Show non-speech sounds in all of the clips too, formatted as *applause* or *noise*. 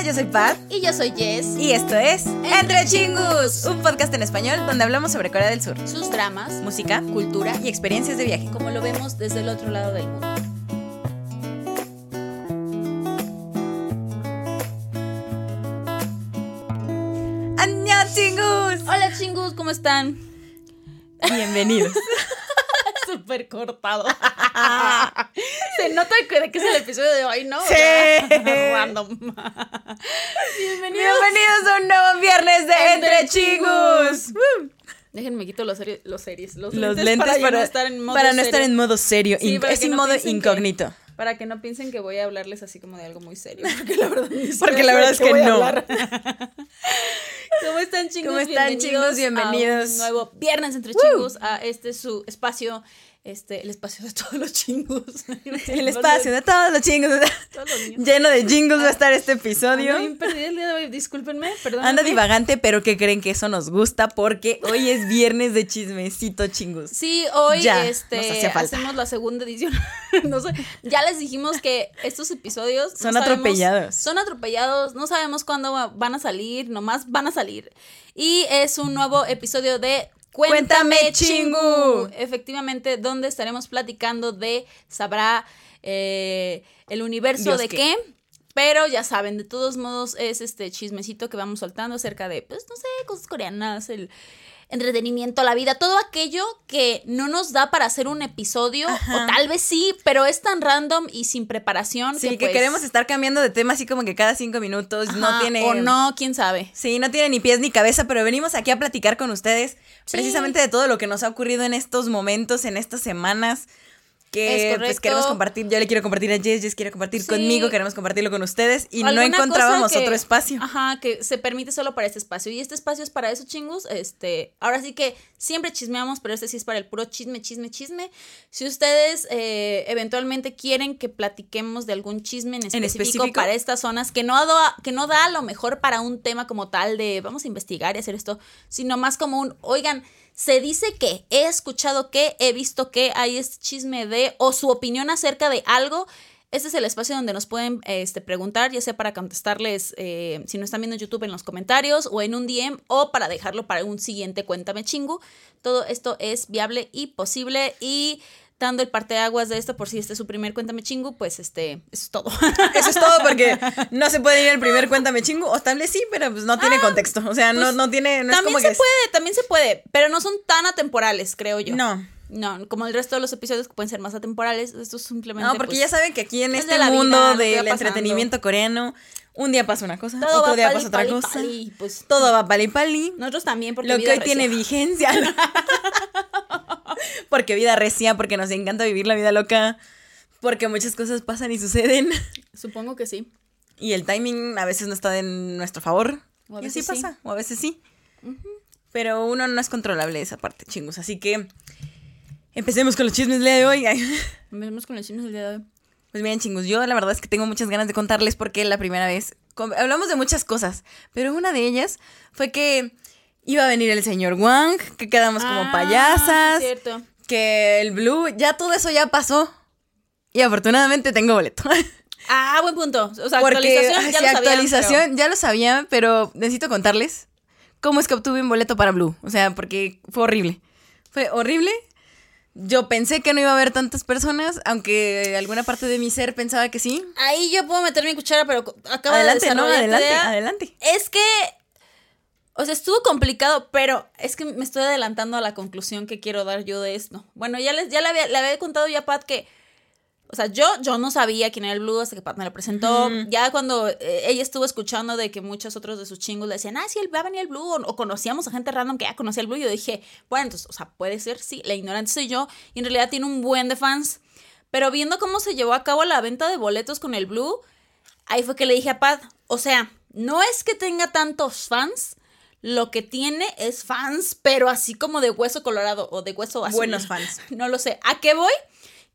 Hola, yo soy Pat. Y yo soy Jess. Y esto es Entre Chingus, un podcast en español donde hablamos sobre Corea del Sur, Sus dramas, música, cultura y experiencias de viaje. como lo vemos desde el otro lado del mundo. ¡Annyeong, Chingus! Hola chingus, ¿cómo están? Bienvenidos. *laughs* Súper cortado. *laughs* Se nota que de qué es el episodio de hoy, ¿no? Sí. *laughs* Random. Bienvenidos. Bienvenidos a un nuevo viernes de Entre Entre. Déjenme quito los, series, los series, los, Los lentes, lentes para, para, no estar en modo para no estar serio. en modo serio. Sí, es que en no modo que- incógnito. Para que no piensen que voy a hablarles así como de algo muy serio. *laughs* Porque la verdad, Porque la es que no. *laughs* ¿Cómo están, chingos? ¿Cómo están, chingos? Bienvenidos. A un nuevo Viernes entre Chingos, a este su espacio, este, el espacio de todos los chingos. *laughs* El espacio de todos los chingos. *laughs* todos los niños. Lleno de jingles va a estar este episodio. Ando bien perdida el día de hoy, discúlpenme, perdón. Anda divagante, pero que creen que eso nos gusta porque hoy es viernes de chismecito chingus. Sí, hoy Ya, este, hacemos la segunda edición. *laughs* no sé, ya les dijimos que estos episodios no Son sabemos- atropellados. Son atropellados, no sabemos cuándo va- van a salir, nomás van a salir. Y es un nuevo episodio de Cuéntame, Cuéntame, Chingu. Efectivamente, donde estaremos platicando de, sabrá, eh, el universo Dios de qué. qué. Pero ya saben, de todos modos es este chismecito que vamos soltando acerca de, pues, no sé, cosas coreanas, el entretenimiento, la vida, todo aquello que no nos da para hacer un episodio, Ajá. o tal vez sí, pero es tan random y sin preparación Sí, que, que pues, queremos estar cambiando de tema así como que cada cinco minutos. no tiene. O no, quién sabe. Sí, no tiene ni pies ni cabeza, pero venimos aquí a platicar con ustedes Sí. precisamente de todo lo que nos ha ocurrido en estos momentos, en estas semanas. Que pues queremos compartir, yo le quiero compartir a Jess, Jess quiere compartir Sí. conmigo, queremos compartirlo con ustedes y no encontrábamos que- otro espacio. Ajá, que se permite solo para este espacio. Y este espacio es para eso, chingus. Este, ahora sí que siempre chismeamos, pero este sí es para el puro chisme, chisme, chisme. Si ustedes eh, eventualmente quieren que platiquemos de algún chisme en específico, específico? para estas zonas, que no, da, que no da a lo mejor para un tema como tal de vamos a investigar y hacer esto, sino más como un, oigan, se dice que, he escuchado que, he visto que hay este chisme de, o su opinión acerca de algo. Este es el espacio donde nos pueden este, preguntar, ya sea para contestarles eh, si no están viendo YouTube en los comentarios o en un DM o para dejarlo para un siguiente Cuéntame Chingu. Todo esto es viable y posible y dando el parteaguas de esto por si este es su primer Cuéntame Chingu, pues este, eso es todo. *laughs* Eso es todo porque *laughs* no se puede ir el primer cuéntame chingo, o tal vez sí, pero pues no tiene contexto. O sea, no, pues, no tiene, no es también como se que es- puede, también se puede, pero no son tan atemporales, creo yo. No. No, como el resto de los episodios que pueden ser más atemporales, esto es simplemente No, porque pues, ya saben que aquí en es este de vida, mundo va del entretenimiento coreano, un día pasa una cosa, todo otro día pali, pasa otra pali, cosa. pali, pues Todo va pali pali. nosotros también porque Lo que vida hoy tiene vigencia. *laughs* porque vida recia, porque nos encanta vivir la vida loca, porque muchas cosas pasan y suceden. Supongo que sí. Y el timing a veces no está en nuestro favor. O a y así veces sí. pasa, o a veces sí. Pero uno no es controlable esa parte, chingos. Así que empecemos con los chismes del día de hoy. *laughs* Vemos con los chismes del día de hoy. Pues miren, chingos, yo la verdad es que tengo muchas ganas de contarles porque la primera vez hablamos de muchas cosas, pero una de ellas fue que iba a venir el señor Wang, que quedamos como Ah, payasas, es cierto. Que el Blue, ya todo eso ya pasó. Y afortunadamente tengo boleto. *laughs* Ah, buen punto. O sea, Porque actualización ya sí, lo sabían, actualización ya lo sabía, pero necesito contarles cómo es que obtuve un boleto para Blue. O sea, porque fue horrible. Fue horrible. Yo pensé que no iba a haber tantas personas, aunque alguna parte de mi ser pensaba que sí. pero Ahí yo puedo meter mi cuchara, pero acabo Adelante, de ¿no? Adelante, idea. adelante. Es que, o sea, estuvo complicado, pero es que me estoy adelantando a la conclusión que quiero dar yo de esto. Bueno, ya les, ya le había, le había contado ya a Pat que, o sea, yo, yo no sabía quién era el Blue hasta que Pat me lo presentó. Ya cuando eh, ella estuvo escuchando de que muchos otros de sus chingos le decían, ah, sí, él va a venir el Blue, o, o conocíamos a gente random que ya conocía el Blue, yo dije, bueno, entonces, o sea, puede ser, sí, la ignorante soy yo, y en realidad tiene un buen de fans. Pero viendo cómo se llevó a cabo la venta de boletos con el Blue, ahí fue que le dije a Pat, o sea, no es que tenga tantos fans, lo que tiene es fans, pero así como de hueso colorado o de hueso azul. Buenos fans. *laughs* No lo sé. ¿A qué voy?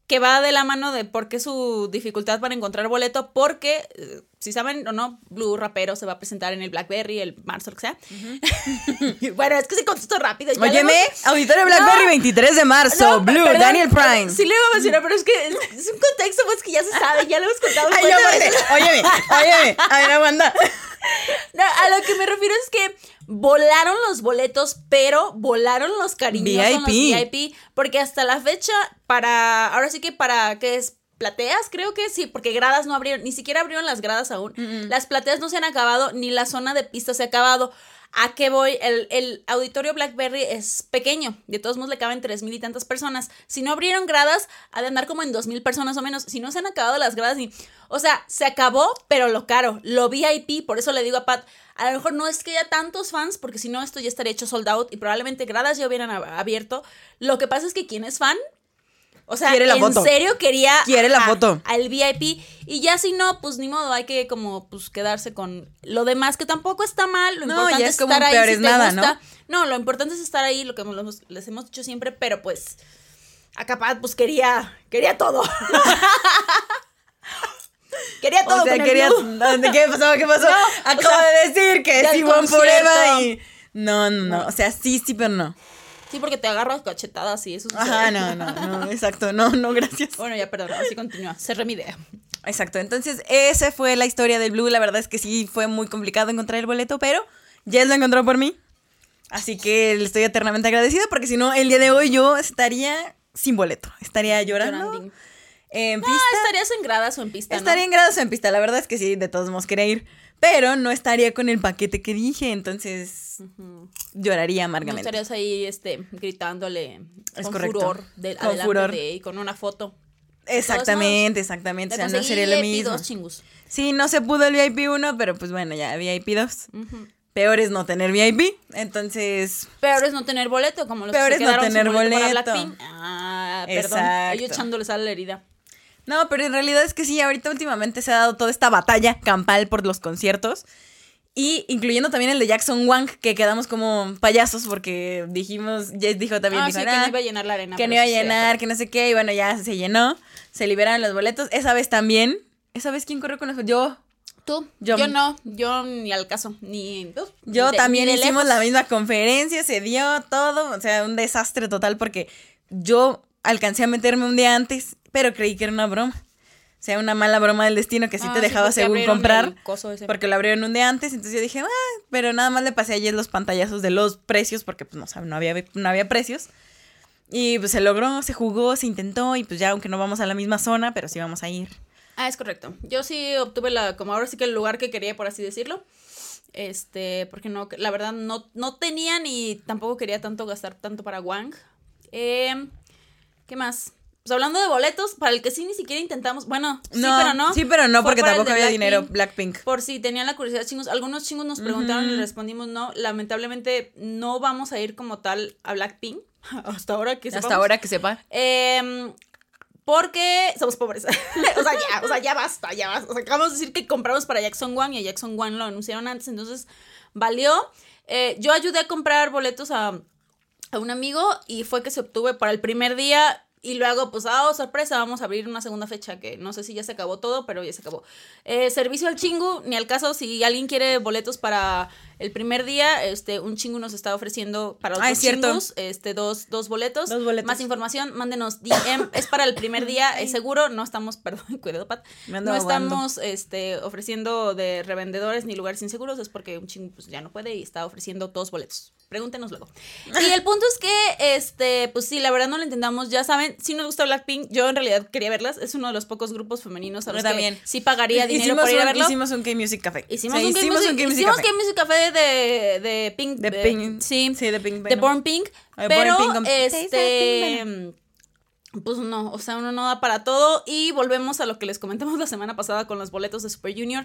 que va de la mano de por qué su dificultad para encontrar boleto, porque, eh, si saben o no, Blue Rapero se va a presentar en el Blackberry el marzo, lo que sea. *laughs* bueno, es que se contestó rápido. Óyeme, hemos- Auditorio Blackberry 23 de marzo, No, Blue, perdón, Daniel Prime. Sí le iba a mencionar, pero es que es, un contexto pues que ya se sabe, ya lo hemos contado. Ay. Óyeme, óyeme. A ver, aguanta. *laughs* No, a lo que me refiero es que volaron los boletos, pero volaron los cariñosos, los VIP. VIP, porque hasta la fecha, para, ahora sí que para, ¿qué es? Plateas, creo que sí, porque gradas no abrieron, ni siquiera abrieron las gradas aún. Las plateas no se han acabado, ni la zona de pista se ha acabado. ¿A qué voy? El, el auditorio Blackberry es pequeño, de todos modos le caben tres mil y tantas personas. Si no abrieron gradas, ha de andar como en dos mil personas o menos. Si no se han acabado las gradas, ni. O sea, se acabó, pero lo caro, lo VIP, por eso le digo a Pat, a lo mejor no es que haya tantos fans, porque si no, esto ya estaría hecho sold out y probablemente gradas ya hubieran ab- abierto. Lo que pasa es que quien es fan, o sea, Quiere la en foto. serio quería Quiere la a- foto. al VIP y ya si no, pues ni modo, hay que como pues quedarse con lo demás que tampoco está mal, lo No, importante ya es es como estar ahí peor si es te nada, gusta. ¿no? lo importante es estar ahí, lo que les hemos dicho siempre, pero pues acá Pat, pues quería quería todo. *laughs* quería todo O sea, con el quería. Blue. ¿Dónde- ¿Qué pasó? ¿Qué pasó? *laughs* No, Acabo sea, de decir que del sí, concierto. Forever y. No, no, no. O sea, sí, sí, pero no. Sí, porque te agarro a cachetadas y eso sucede. Ajá, no, no, no. *laughs* Exacto. No, no, gracias. Bueno, ya perdón, así continúa. Cerré mi idea. Exacto. Entonces, esa fue la historia del Blue. La verdad es que sí fue muy complicado encontrar el boleto, pero Jess lo encontró por mí. Así que le estoy eternamente agradecida porque si no, el día de hoy yo estaría sin boleto. Estaría llorando Llorandín. En pista. Ah, estarías en gradas o en pista, ¿no? Estaría en grados en pista, la verdad es que sí, de todos modos quería ir, pero no estaría con el paquete que dije, entonces lloraría No amargamente. estarías ahí este, gritándole Es con correcto. furor de, Con furor. de y con una foto. Exactamente, exactamente, o sea, no sería lo mismo. dos chingus. Sí, no se pudo el VIP 1, pero pues bueno, ya VIP 2. Peor es no tener VIP, entonces Peor es no tener boleto, como los Peor que es se no quedaron sin tener boleto para boleto. Blackpink. Ah, perdón. Exacto. Yo echándole sal a la herida. No, pero en realidad es que sí, ahorita últimamente se ha dado toda esta batalla campal por los conciertos. Y incluyendo también el de Jackson Wang, que quedamos como payasos porque dijimos, Jess dijo también, Ah, dijo, sí, que "Nah, no iba a llenar la arena. que no iba a llenar, que no sé qué, y bueno, ya se llenó, se liberaron los boletos. Esa vez también, esa vez, ¿quién corrió con los Yo. Tú, Yo- yo, no, yo ni al caso, ni... uf, Yo de- también ni hicimos la misma conferencia, se dio todo, o sea, un desastre total porque yo alcancé a meterme un día antes, pero creí que era una broma. O sea, una mala broma del destino que sí Ah, te dejaba porque según comprar. Porque lo abrieron un día antes, entonces yo dije, ah, pero nada más le pasé ayer los pantallazos de los precios, porque pues no, sabe, no, había, no había precios. Y pues se logró, se jugó, se intentó, y pues ya aunque no vamos a la misma zona, pero sí vamos a ir. Ah, es correcto. Yo sí obtuve la, como ahora sí que el lugar que quería, por así decirlo. Este, porque no, la verdad no, no tenía ni tampoco quería tanto gastar tanto para Wang. Eh, ¿Qué más? Pues hablando de boletos, para el que sí ni siquiera intentamos, bueno, sí, pero no. Sí, pero no, porque tampoco había dinero. Blackpink. Blackpink. Por si tenían la curiosidad, chingos. Algunos chingos nos preguntaron y respondimos no. Lamentablemente no vamos a ir como tal a Blackpink. *laughs* Hasta ahora que Hasta sepamos. ahora que sepa. Em, porque somos pobres. *laughs* o sea, ya, o sea, ya basta, ya basta. O sea, acabamos de decir que compramos para Jackson One y a Jackson One lo anunciaron antes, entonces valió. Eh, yo ayudé a comprar boletos a, a un amigo y fue que se obtuve para el primer día. Y luego, pues, ah, oh, sorpresa, vamos a abrir una segunda fecha que no sé si ya se acabó todo, pero ya se acabó. Eh, servicio al chingu, ni al caso, si alguien quiere boletos para el primer día, este, un chingu nos está ofreciendo para Ah, es cierto. chingus, este, dos, dos boletos. Dos boletos. Más información, mándenos DM. Es para el primer *laughs* día, es seguro. No estamos, *laughs* perdón, cuidado, Pat. Me ando No estamos este, ofreciendo de revendedores ni lugares inseguros. Es porque un chingo pues, ya no puede y está ofreciendo dos boletos. Pregúntenos luego. *laughs* Y el punto es que, este, pues sí, la verdad no lo intentamos. Ya saben, si nos gusta Blackpink, yo en realidad quería verlas. Es uno de los pocos grupos femeninos a los que sí pagaría dinero hicimos por ir a un- verlo. Hicimos un K-Music Café. Hicimos O sea, un hicimos Music, un Café. De, de Pink. De Pink. Sí, Sí, de Pink. de. Born Pink. De pero, Born Pink este. Pues no, o sea, uno no da para todo. Y volvemos a lo que les comentamos la semana pasada con los boletos de Super Junior.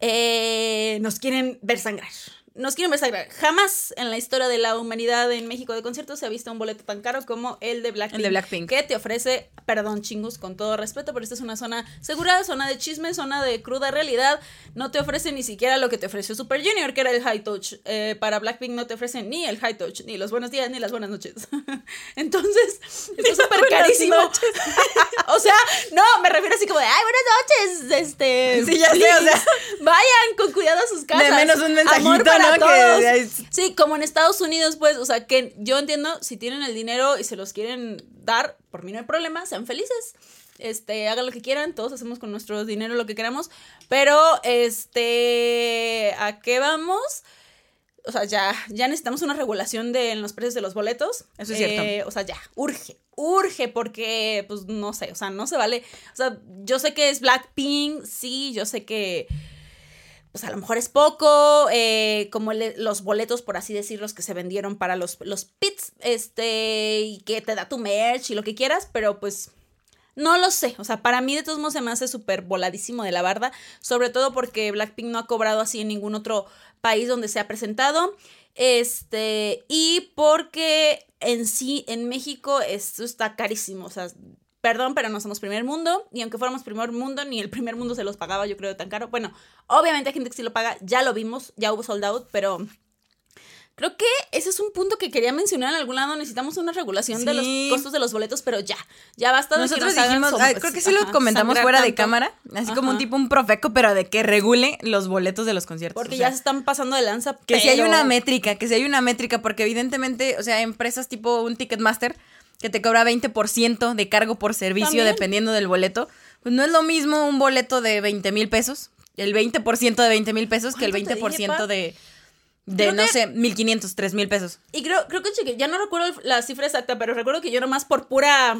Eh, nos quieren ver sangrar. Nos quieren ver. Jamás en la historia de la humanidad en México de conciertos se ha visto un boleto tan caro como el de Blackpink. El de Blackpink. Que te ofrece, perdón, chingus, con todo respeto, pero esta es una zona segura, zona de chisme, zona de cruda realidad. No te ofrece ni siquiera lo que te ofreció Super Junior, que era el High Touch. Eh, para Blackpink no te ofrecen ni el High Touch, ni los buenos días, ni las buenas noches. *laughs* Entonces, está súper *laughs* buenas carísimo. noches. *laughs* o señores, este. Sí, ya sé, o sea. Vayan con cuidado a sus casas. De menos un mensajito, Amor para ¿no? todos. Que- Sí, como en Estados Unidos, pues, o sea, que yo entiendo, si tienen el dinero y se los quieren dar, por mí no hay problema, sean felices. Este, hagan lo que quieran, todos hacemos con nuestro dinero lo que queramos. Pero, este, ¿a qué vamos? O sea, ya, ya necesitamos una regulación de en los precios de los boletos. Eso es cierto. Eh, o sea, ya, urge, urge, porque, pues, no sé, o sea, no se vale. O sea, yo sé que es Blackpink, sí, yo sé que, pues, a lo mejor es poco, eh, como los boletos, por así decirlos, que se vendieron para los, los pits, este, y que te da tu merch y lo que quieras, pero, pues, no lo sé, o sea, para mí de todos modos se me hace súper voladísimo de la barda, sobre todo porque Blackpink no ha cobrado así en ningún otro país donde se ha presentado, este, y porque en sí, en México, esto está carísimo, o sea, perdón, pero no somos primer mundo, y aunque fuéramos primer mundo, ni el primer mundo se los pagaba, yo creo, tan caro. Bueno, obviamente hay gente que sí lo paga, ya lo vimos, ya hubo sold out, pero... Creo que ese es un punto que quería mencionar en algún lado. Necesitamos una regulación de los costos de los boletos, pero ya. Ya basta de que Nosotros nos hagan dijimos, ah, creo que sí lo comentamos fuera de cámara, así como un tipo un profeco, pero de que regule los boletos de los conciertos. Porque o sea, ya se están pasando de lanza. que si hay una métrica, que si hay una métrica, porque evidentemente, o sea, empresas tipo un Ticketmaster que te cobra 20% de cargo por servicio También. dependiendo del boleto, pues no es lo mismo un boleto de 20 mil pesos, el 20% de 20 mil pesos que el ¿Cuánto te 20% dije, de, de Creo no que- sé, 1500, 3000 pesos. Y creo, creo que cheque- ya no recuerdo la cifra exacta, pero recuerdo que yo nomás por pura.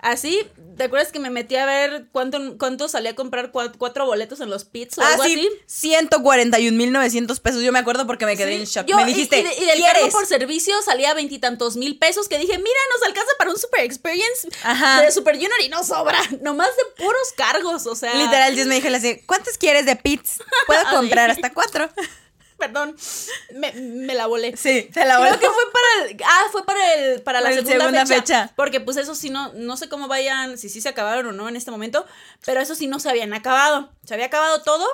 Así, ¿te acuerdas que me metí a ver cuánto, cuánto salía a comprar cua- cuatro boletos en los pits o Ah, algo sí, así? 141.900 pesos. Yo me acuerdo porque me quedé Sí. en shock. Yo- me dijiste, y, de- y del cargo por servicio salía veintitantos mil pesos que dije, mira, nos alcanza para un super experience Ajá. de Super Junior y no sobra, *laughs* nomás de puros cargos, o sea. Literal, Dios me dijo así, ¿cuántos quieres de pits? Puedo *laughs* comprar hasta cuatro. Perdón, me, me la volé. Sí, se la Creo voló. que fue para el, ah, fue para el, para la segunda, segunda fecha, fecha. Porque pues eso sí no, no sé cómo vayan, si sí se acabaron o no en este momento, pero eso sí no se habían acabado. Se había acabado todo,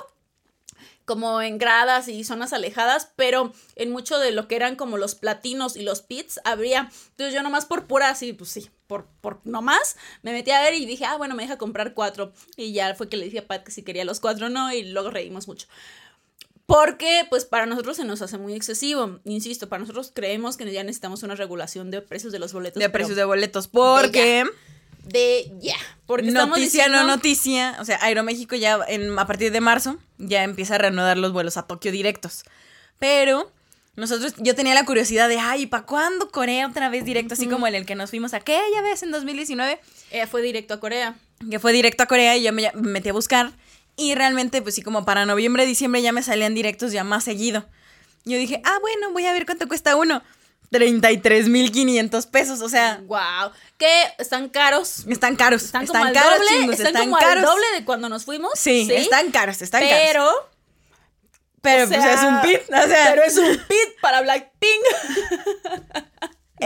como en gradas y zonas alejadas, pero en mucho de lo que eran como los platinos y los pits habría. Entonces yo nomás por pura así, pues sí, por, por nomás, me metí a ver y dije, ah, bueno, me deja comprar cuatro. Y ya fue que le dije a Pat que si quería los cuatro o no, y luego reímos mucho. Porque, pues, para nosotros se nos hace muy excesivo. Insisto, para nosotros creemos que ya necesitamos una regulación de precios de los boletos. De precios de boletos, porque De ya. Porque estamos noticia diciendo, no noticia, o sea, Aeroméxico ya en- a partir de marzo ya empieza a reanudar los vuelos a Tokio directos. Pero nosotros, yo tenía la curiosidad de, ay, ¿para cuándo Corea otra vez directo? Así como en el que nos fuimos aquella vez en 2019, Ella fue directo a Corea. que fue directo a Corea y yo me, ya- me metí a buscar. Y realmente, pues sí, como para noviembre, diciembre ya me salían directos ya más seguido. Yo dije, ah, bueno, voy a ver cuánto cuesta uno. 33.500 pesos, o sea, Wow. Que están caros. están caros. Están como al caros, doble. chingos, están, están como caros. al doble de cuando nos fuimos. Sí, están caros, están caros. pero. Pero o pues es un pit, o sea, Pero es un pit para Blackpink. *laughs*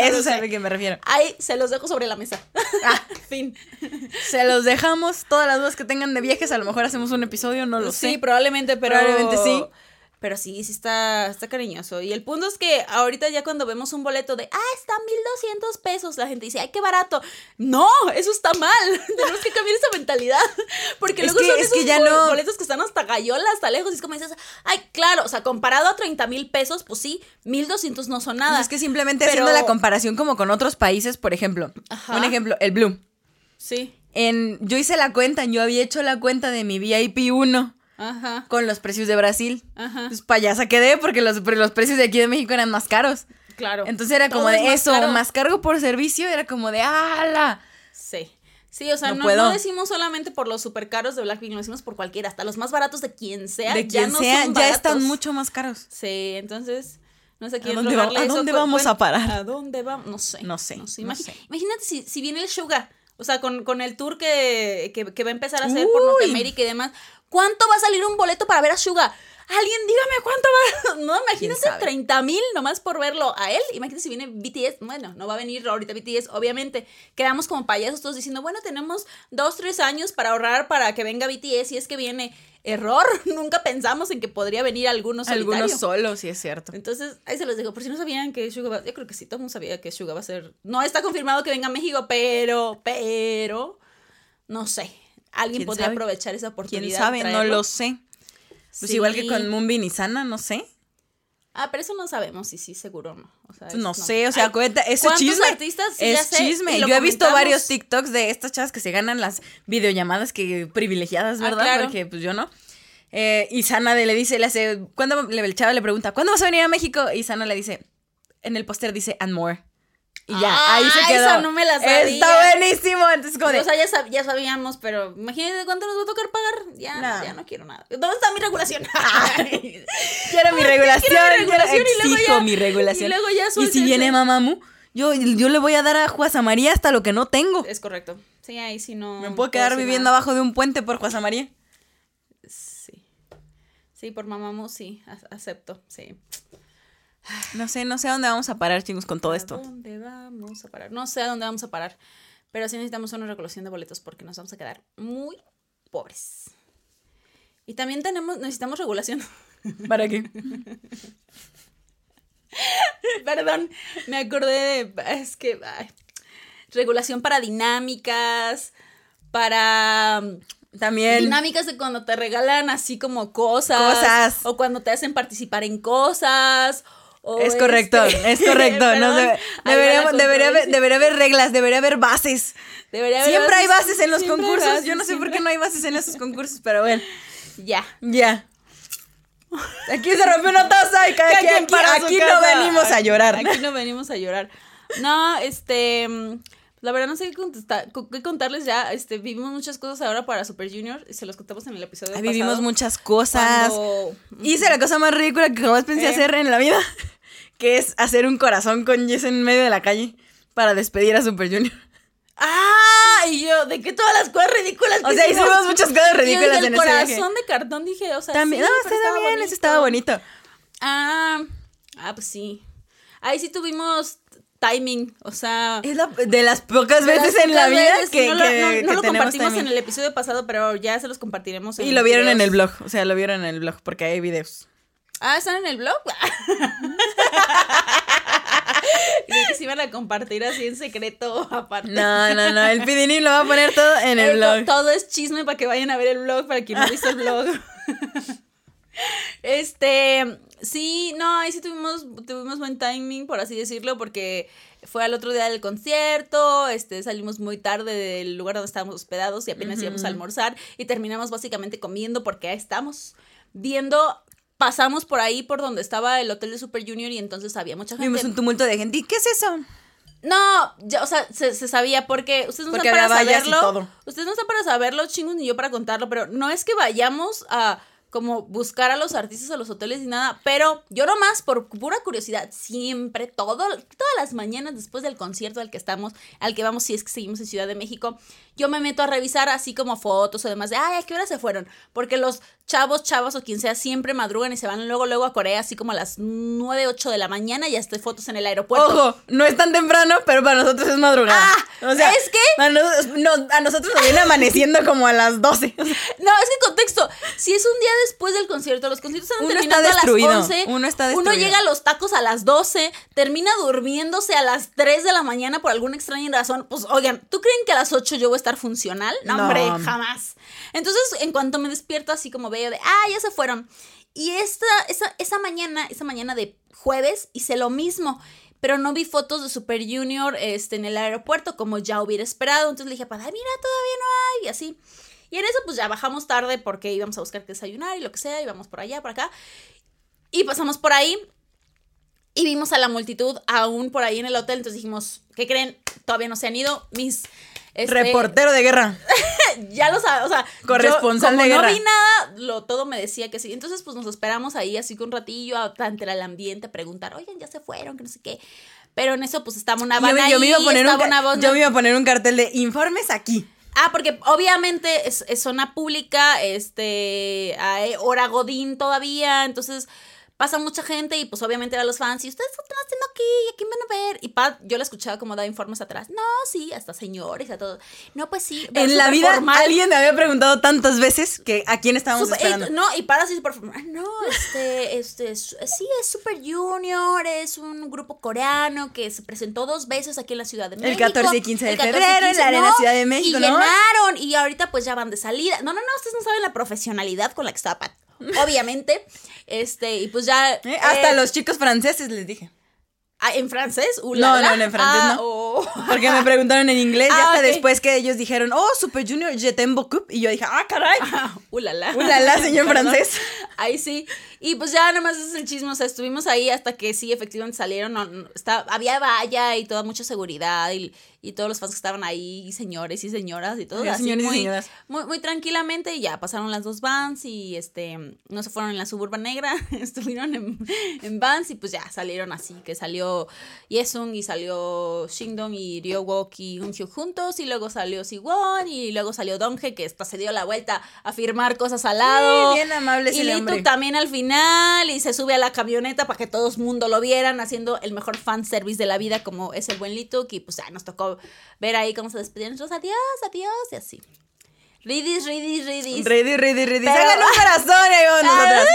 eso es a lo que me refiero. Ahí se los dejo sobre la mesa. Ah. *laughs* fin. Se los dejamos, todas las dudas que tengan de viajes, a lo mejor hacemos un episodio, no lo sí, sé. probablemente, pero. Probablemente sí. Pero sí, sí está, está cariñoso. Y el punto es que ahorita ya cuando vemos un boleto de, ah, está 1200 pesos, la gente dice, ay, qué barato. No, eso está mal. *laughs* Tenemos que cambiar esa mentalidad. Porque Es luego que- son es esos que ya bol- no- boletos que están hasta gallola, hasta lejos. Y es como dices, ay, claro, o sea, comparado a 30 mil pesos, pues sí, 1200 no son nada. Pues es que simplemente Pero- haciendo la comparación como con otros países, por ejemplo, Ajá. un ejemplo, el Blue. Sí. En, yo hice la cuenta, yo había hecho la cuenta de mi VIP 1 Ajá. con los precios de Brasil. Ajá. Pues payasa quedé porque los, los precios de aquí de México eran más caros. Claro. Entonces era Todo como de más eso, caro. más cargo por servicio, era como de ¡ala! Sí. Sí, o sea, No no, puedo. no decimos solamente por los super caros de Blackpink, lo decimos por cualquiera, hasta los más baratos de quien sea. De ya quien no sea, son ya están mucho más caros. Sí, entonces, no sé a quién dónde va- a dónde vamos a parar? ¿A dónde vamos? No sé. No sé, no sé. Imagínate si, si viene el Suga, o sea, con, con el tour que, que, que va a empezar a hacer por. Norteamérica y demás. ¿Cuánto va a salir un boleto para ver a Suga? Alguien dígame cuánto va. *laughs* No, imagínate sabe? 30 mil nomás por verlo a él. Imagínate si viene BTS. Bueno, no va a venir ahorita BTS, obviamente. Quedamos como payasos todos diciendo, bueno, tenemos dos, tres años para ahorrar para que venga BTS y es que viene. Error, *laughs* nunca pensamos en que podría venir alguno solitario. Algunos solos, sí es cierto. Entonces, ahí se los digo, por si no sabían que Suga va, yo creo que sí, todo el mundo sabía que Suga va a ser, no está confirmado que venga a México, pero, pero, no sé, alguien ¿Quién podría sabe? aprovechar esa oportunidad. ¿Quién sabe? No lo sé. Pues igual que con Moonbeam y Sana, no sé. Ah, pero eso no sabemos si sí, seguro no. O sea, no es- sé, o sea, Ay, cuenta, ese ¿cuántos chisme. artistas? Sí, ya es sé, chisme. Yo he visto varios TikToks de estas chavas que se ganan las videollamadas que privilegiadas, Ah, ¿verdad? claro. Porque pues yo no. Eh, y Sana le dice, le hace, cuando el chava le pregunta, ¿cuándo vas a venir a México? Y Sana le dice, en el póster dice, and more. Y ya, Ah, ahí se quedó. esa no me la sabía. Está buenísimo. Entonces, como de, O sea, ya, sab- ya sabíamos, pero imagínate cuánto nos va a tocar pagar. Ya No. ya no quiero nada. ¿Dónde está mi regulación? *laughs* quiero mi regulación, quiero mi regulación y luego exijo ya- mi regulación. y luego ya y si viene Mamamu, yo, yo le voy a dar a Juasa María hasta lo que no tengo. es correcto. Sí, ahí sí no. Me puedo quedar viviendo nada. abajo de un puente por Juasa María. Sí. Sí, por mamamu, sí, acepto, sí. No sé, no sé a dónde vamos a parar, chicos, con todo ¿A esto. dónde vamos a parar? No sé a dónde vamos a parar, pero sí necesitamos una recolección de boletos porque nos vamos a quedar muy pobres. Y también tenemos, necesitamos regulación. *laughs* ¿Para qué? *laughs* Perdón, me acordé de, es que, ay, regulación para dinámicas, para También. dinámicas de cuando te regalan así como cosas. Cosas. O cuando te hacen participar en cosas. O Es correcto, este- es correcto. no Perdón, debe- ahí va la deberíamos- debería, haber, debería haber reglas, debería haber bases. Debería haber Siempre hay bases en los concursos. bases, Yo no sé por siempre- qué no hay bases en esos concursos, pero bueno, Ya. ya. Aquí se rompió una taza y cada Cada quien para aquí no casa. venimos a llorar. Aquí no venimos a llorar. No, este. La verdad no sé qué, contestar, co- qué contarles ya. Este, vivimos muchas cosas ahora para Super Junior y se los contamos en el episodio Ay, pasado. Vivimos muchas cosas. Cuando- Hice la cosa más ridícula que jamás pensé Eh. hacer en la vida, que es hacer un corazón con Jess en medio de la calle para despedir a Super Junior. ¡Ah! Y yo, ¿de qué todas las cosas ridículas? O que sea, hicimos muchas cosas Y yo ridículas en el ese viaje. corazón de cartón dije, o sea, También, sí, no, pero está bien, eso estaba bonito. Ah, ah, pues sí. Ahí sí tuvimos timing, o sea... Es la- de las pocas de las veces en la vida veces, que, no lo, que- no- que no lo compartimos timing. en el episodio pasado, pero ya se los compartiremos. Y en lo vieron en videos. el blog, o sea, lo vieron en el blog, porque hay videos. Ah, ¿están en el blog? *laughs* Creí que se iban a compartir así en secreto *laughs* aparte. No, no, no, el Pidini lo va a poner todo en el blog. Todo es chisme para que vayan a ver el blog, para quien no visto el blog. *laughs* este, sí, no, ahí sí tuvimos, tuvimos buen timing, por así decirlo, porque fue al otro día del concierto, este, salimos muy tarde del lugar donde estábamos hospedados y apenas íbamos a almorzar y terminamos básicamente comiendo porque ahí estamos viendo, pasamos por ahí por donde estaba el hotel de Super Junior y entonces había mucha gente. Vimos un tumulto de gente. ¿Y qué es eso? No, ya, o sea, se, se sabía porque ustedes no Porque están para saberlo. Ustedes no están para saberlo, chingos, ni yo para contarlo, pero no es que vayamos a como buscar a los artistas a los hoteles ni nada, pero yo nomás por pura curiosidad, siempre, todo, todas las mañanas después del concierto al que estamos, al que vamos si es que seguimos en Ciudad de México, yo me meto a revisar así como fotos o demás de, ay, ¿a qué hora se fueron? Porque los chavos, chavas o quien sea siempre madrugan y se van luego, luego a Corea, así como a las 9, 8 de la mañana y hasta fotos en el aeropuerto. Ojo, no es tan temprano, pero para nosotros es madrugada. Ah, o sea, ¿es que? A, nos- no- a nosotros nos viene amaneciendo como a las 12. O sea, No, es que contexto. Si es un día después del concierto, los conciertos están Uno está terminando a las destruido, 11. uno está Uno destruido. llega a los tacos a las 12, termina durmiéndose a las 3 de la mañana por alguna extraña razón. Pues, oigan, ¿tú creen que a las 8 yo voy a estar funcional? No, No. hombre, jamás. Entonces, en cuanto me despierto, así como veo de, ah, ya se fueron. Y esta, esa, esa mañana, esa mañana de jueves, hice lo mismo. Pero no vi fotos de Super Junior este, en el aeropuerto, como ya hubiera esperado. Entonces le dije, para, mira, todavía no hay, y así. Y en eso, pues ya bajamos tarde porque íbamos a buscar que desayunar y lo que sea, íbamos por allá, por acá. Y pasamos por ahí y vimos a la multitud aún por ahí en el hotel. Entonces dijimos, ¿qué creen? Todavía no se han ido. Mis. este, Reportero de guerra. *laughs* ya lo sabes, o sea, Corresponsal yo, como de guerra. no vi nada, lo, todo me decía que sí. Entonces, pues nos esperamos ahí así que un ratillo a- ante el ambiente a preguntar, oigan, ya se fueron, que no sé qué. Pero en eso, pues estaba una Yo, me- yo me iba a ahí, poner un, yo me iba a poner un cartel de informes aquí. Ah, porque obviamente es, zona pública, este, hay hora Godín todavía, entonces pasa mucha gente y pues obviamente a los fans, y ustedes qué están haciendo aquí, ¿Y a quién van a ver? Y Pat, yo la escuchaba como da informes atrás, no, sí, hasta señores, a todos, no, pues sí. En la vida formal. alguien me había preguntado tantas veces que a quién estábamos esperando. eh, no, y para así súper formal. No, este, este, es- sí, es Super Junior, es un grupo coreano que se presentó dos veces aquí en la Ciudad de México. 14 y 15 de el 14 y febrero en la Arena Ciudad de México, y ¿no? llenaron, y ahorita pues ya van de salida. No, no, no, ustedes no saben la profesionalidad con la que estaba Pat. *laughs* Obviamente, este, y pues ya... Eh, Hasta eh, los chicos franceses les dije. ah, ¿En francés? Uh, No, no, no, en francés Ah, no. oh. Porque me preguntaron en inglés y *laughs* Ah, hasta ok. después que ellos dijeron, oh, Super Junior, je t'aime beaucoup. Y yo dije, ah, caray. Ah, *laughs* uh, la, la. Uh, señor Perdón. francés. Ahí sí. Y pues ya nada más es el chisme. O sea, estuvimos ahí hasta que sí, efectivamente salieron. no, no, está, había valla y toda mucha seguridad. Y, y todos los fans que estaban ahí, y señores y señoras y todo. Así señores y muy, señoras. Muy, muy tranquilamente. Y ya pasaron las dos vans. Y este. No se fueron en la suburban negra. *laughs* estuvieron en, en vans. Y pues ya salieron así. Que salió Yesung y salió Shingdong y Ryowok y Unkyo juntos. Y luego salió Siwon. Y luego salió Donghae, que hasta se dio la vuelta a firmar cosas al lado. bien amable Y ese También al final y se sube a la camioneta para que todo el mundo lo vieran haciendo el mejor fan service de la vida como es el buen Lituk y pues ya nos tocó ver ahí cómo se despedían nosotros, adiós, adiós y así. Ridis, ridis, ridis. Ready, ready, ready. Pero- Hagan un corazón ahí vamos nosotras.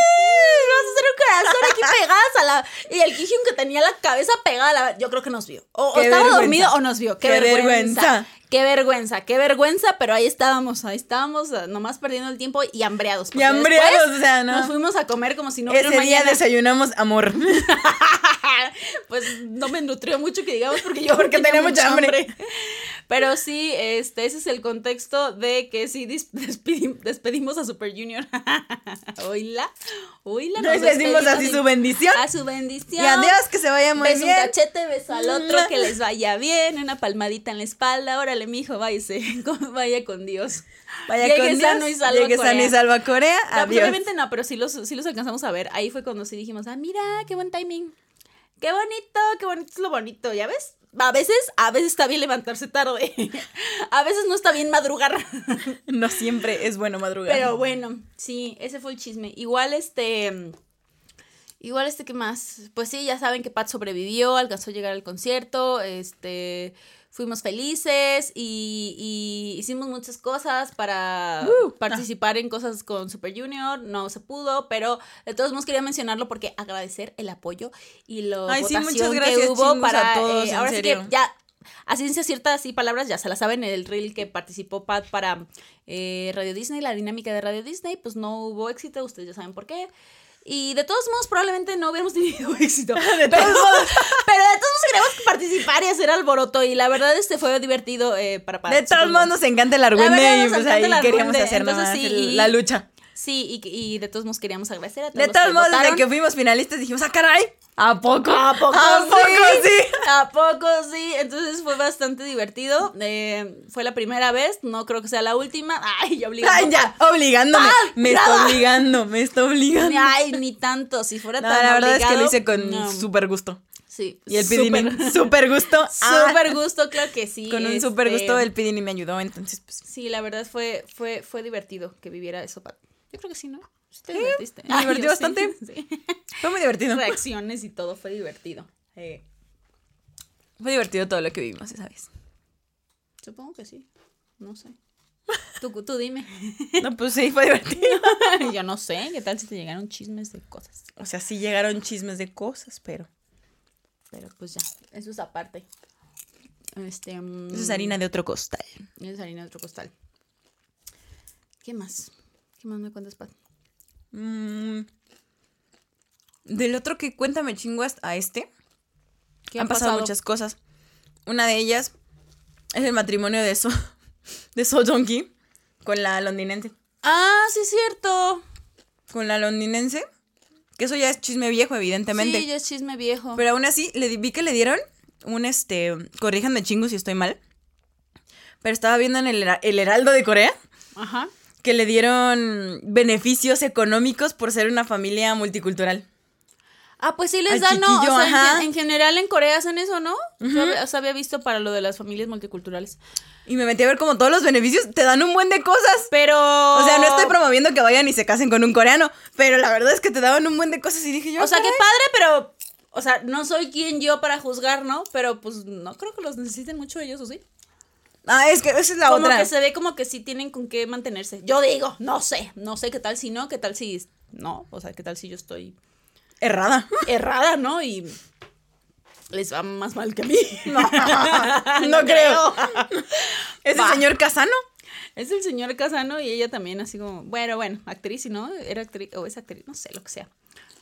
Vamos a hacer un corazón aquí pegadas a la. Y el Kijun que tenía la cabeza pegada a la. Yo creo que nos vio. O, estaba vergüenza. dormido o nos vio. Qué, Qué vergüenza. vergüenza. Qué vergüenza, qué vergüenza. Pero ahí estábamos, ahí estábamos, eh, nomás perdiendo el tiempo y hambreados. Y hambreados, o sea, no. Nos fuimos a comer como si no hubiera Ese día mañana. desayunamos amor. *laughs* pues no me nutrió mucho que digamos porque yo Porque tenía mucha hambre. Pero sí, este, ese es el contexto de que sí despedi- despedimos a Super Junior. oíla, oíla. Les decimos así su bendición. A su bendición. Y adiós, que se vaya muy Beso un bien. cachete, beso al otro, que les vaya bien, una palmadita en la espalda. Órale, mijo, váyase, *laughs* vaya con Dios. Vaya Llegue con sano Dios, y salvo a Llegue sano y Corea. salvo a Corea. No, Adiós. no, pero sí los, sí los alcanzamos a ver. Ahí fue cuando sí dijimos, ah, mira, qué buen timing. Qué bonito, qué bonito es lo bonito, ¿ya ves? A veces, a veces está bien levantarse tarde. *laughs* A veces no está bien madrugar. *laughs* No siempre es bueno madrugar. Pero bueno, sí, ese fue el chisme. Igual este. Igual este, ¿qué más? Pues sí, ya saben que Pat sobrevivió, alcanzó a llegar al concierto, este. Fuimos felices y, y hicimos muchas cosas para Uh, participar en cosas con Super Junior. No se pudo, pero de todos modos quería mencionarlo porque agradecer el apoyo y la Ay, sí, votación gracias, que hubo para. a todos, eh, en ahora sí que ya a ciencia cierta, así palabras, ya se la saben, el reel que participó Pat para eh, Radio Disney, la dinámica de Radio Disney, pues no hubo éxito, ustedes ya saben por qué. Y de todos modos, probablemente no hubiéramos *laughs* tenido éxito. *laughs* De pero, todos modos. *laughs* pero de todos modos queríamos participar y hacer alboroto. Y la verdad, este fue divertido eh, para Pat. De todos modos nos encanta el argüende y pues ahí queríamos hacer entonces sí, y- la lucha. Sí, y, y de todos modos queríamos agradecer a todos De todos que modos, desde que fuimos finalistas dijimos, ah, caray, ¿a poco? ¿A poco, ¿A sí? poco sí? ¿A poco sí? Entonces fue bastante divertido. Eh, fue la primera vez, no creo que sea la última. Ay, ya obligando. Ay, ya, obligándome. Ah, me está obligando, me está obligando. Ay, ni tanto. Si fuera No, tan la verdad es que lo hice con no. súper gusto. Sí. Y el Pidini, súper *laughs* gusto. *laughs* Ah, Súper gusto, claro que sí. Con un este, súper gusto el Pidini me ayudó, entonces pues... Sí, la verdad fue, fue, fue divertido que viviera eso. Yo creo que sí, ¿no? Sí, te divertiste. me divertí sí, bastante. *laughs* sí. Fue muy divertido. Reacciones y todo fue divertido. Eh, Fue divertido todo lo que vivimos esa vez. Supongo que sí. No sé. Tú, tú dime. No, pues sí, fue divertido. Yo no sé, ¿qué tal si te llegaron chismes de cosas? O sea, sí llegaron chismes de cosas, pero... Pero pues ya, eso es aparte. Este, mm, Eso es harina de otro costal. eso es harina de otro costal. ¿Qué más? ¿Qué más me cuentas, Pat? Mm, Del otro que cuéntame a este. ¿Qué han pasado, muchas cosas. Una de ellas es el matrimonio de So, *laughs* de So Jong-ki con la londinense. Ah, sí es cierto. Con la londinense. Que eso ya es chisme viejo, evidentemente. Sí, ya es chisme viejo. Pero aún así, le di- vi que le dieron un este. Corríjanme chingo si estoy mal. Pero estaba viendo en el, el Heraldo de Corea Ajá. que le dieron beneficios económicos por ser una familia multicultural. Ah, pues sí les dan, ¿no? O sea, en general en Corea hacen eso, ¿no? Yo había- o sea, había visto para lo de las familias multiculturales. Y me metí a ver como todos los beneficios te dan un buen de cosas. Pero. O sea, no estoy promoviendo que vayan y se casen con un coreano, pero la verdad es que te daban un buen de cosas y dije yo. O sea, qué padre, pero. O sea, no soy quien yo para juzgar, ¿no? Pero pues no creo que los necesiten mucho ellos, ¿o sí? Ah, es que esa es la como otra. que se ve como que sí tienen con qué mantenerse. Yo digo, no sé, no sé qué tal si no, qué tal si no, o sea, qué tal si yo estoy Errada. *laughs* errada, ¿no? Y les va más mal que a mí. *laughs* *laughs* No, no creo. Ese Va. señor Casano. Es el señor Casano y ella también, así como, bueno, bueno, actriz, y no, era actriz, o es actriz, no sé, lo que sea.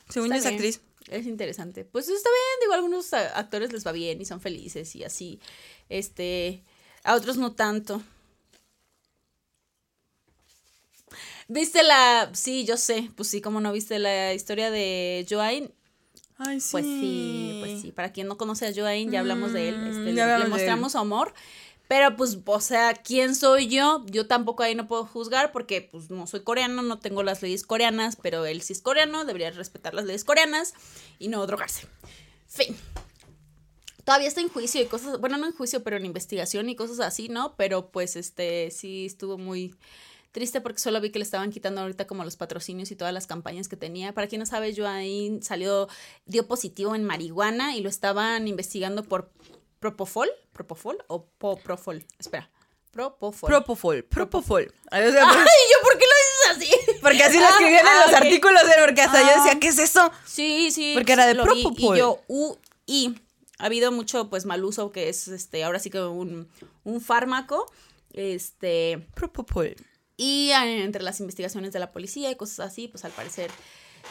Según yo es bien, actriz. Es interesante. Pues está bien, digo, a algunos actores les va bien y son felices y así. Este, a otros no tanto. ¿Viste la, sí, yo sé, pues sí, como no viste la historia de Joain? Ay, sí. Pues sí, pues sí. Para quien no conoce a Joain, ya hablamos de él. Mm, este, ya le, mostramos amor. Pero pues, o sea, ¿quién soy yo? Yo tampoco ahí no puedo juzgar porque pues no soy coreano, no tengo las leyes coreanas, pero él sí es coreano, debería respetar las leyes coreanas y no drogarse. Fin. Todavía está en juicio y cosas, bueno, no en juicio, pero en investigación y cosas así, ¿no? Pero pues este sí estuvo muy triste porque solo vi que le estaban quitando ahorita como los patrocinios y todas las campañas que tenía. Para quien no sabe, Joaín salió, dio positivo en marihuana y lo estaban investigando por propofol, propofol o poprofol. Espera, propofol. Propofol, propofol. Ay, o sea, Ay, yo, ¿por qué lo dices así? Porque así lo Ah, escribían en ah, los artículos, porque hasta yo Ah. decía, ¿qué es eso? Sí, sí. Porque era de lo vi, Propofol. Y yo, U, I. Ha habido mucho, pues, mal uso, que es, este, ahora sí que un, un fármaco. Este, Propofol. Y ah, entre las investigaciones de la policía y cosas así, pues al parecer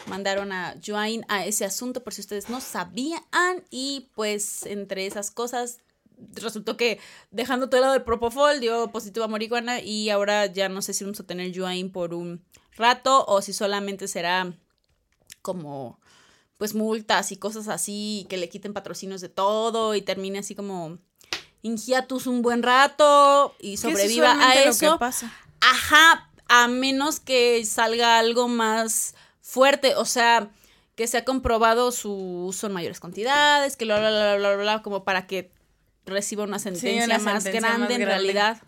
mandaron a Joain a ese asunto por si ustedes no sabían. Y pues entre esas cosas resultó que dejando todo lo del propofol dio positivo a marihuana y ahora ya no sé si vamos a tener Joain por un rato o si solamente será como pues multas y cosas así que le quiten patrocinios de todo y termine así como en hiatus un buen rato y sobreviva a eso. Ajá, a menos que salga algo más fuerte, o sea, que se ha comprobado su uso en mayores cantidades, que bla, bla, bla, bla, bla, bla, como para que reciba una sentencia una más sentencia grande más en realidad.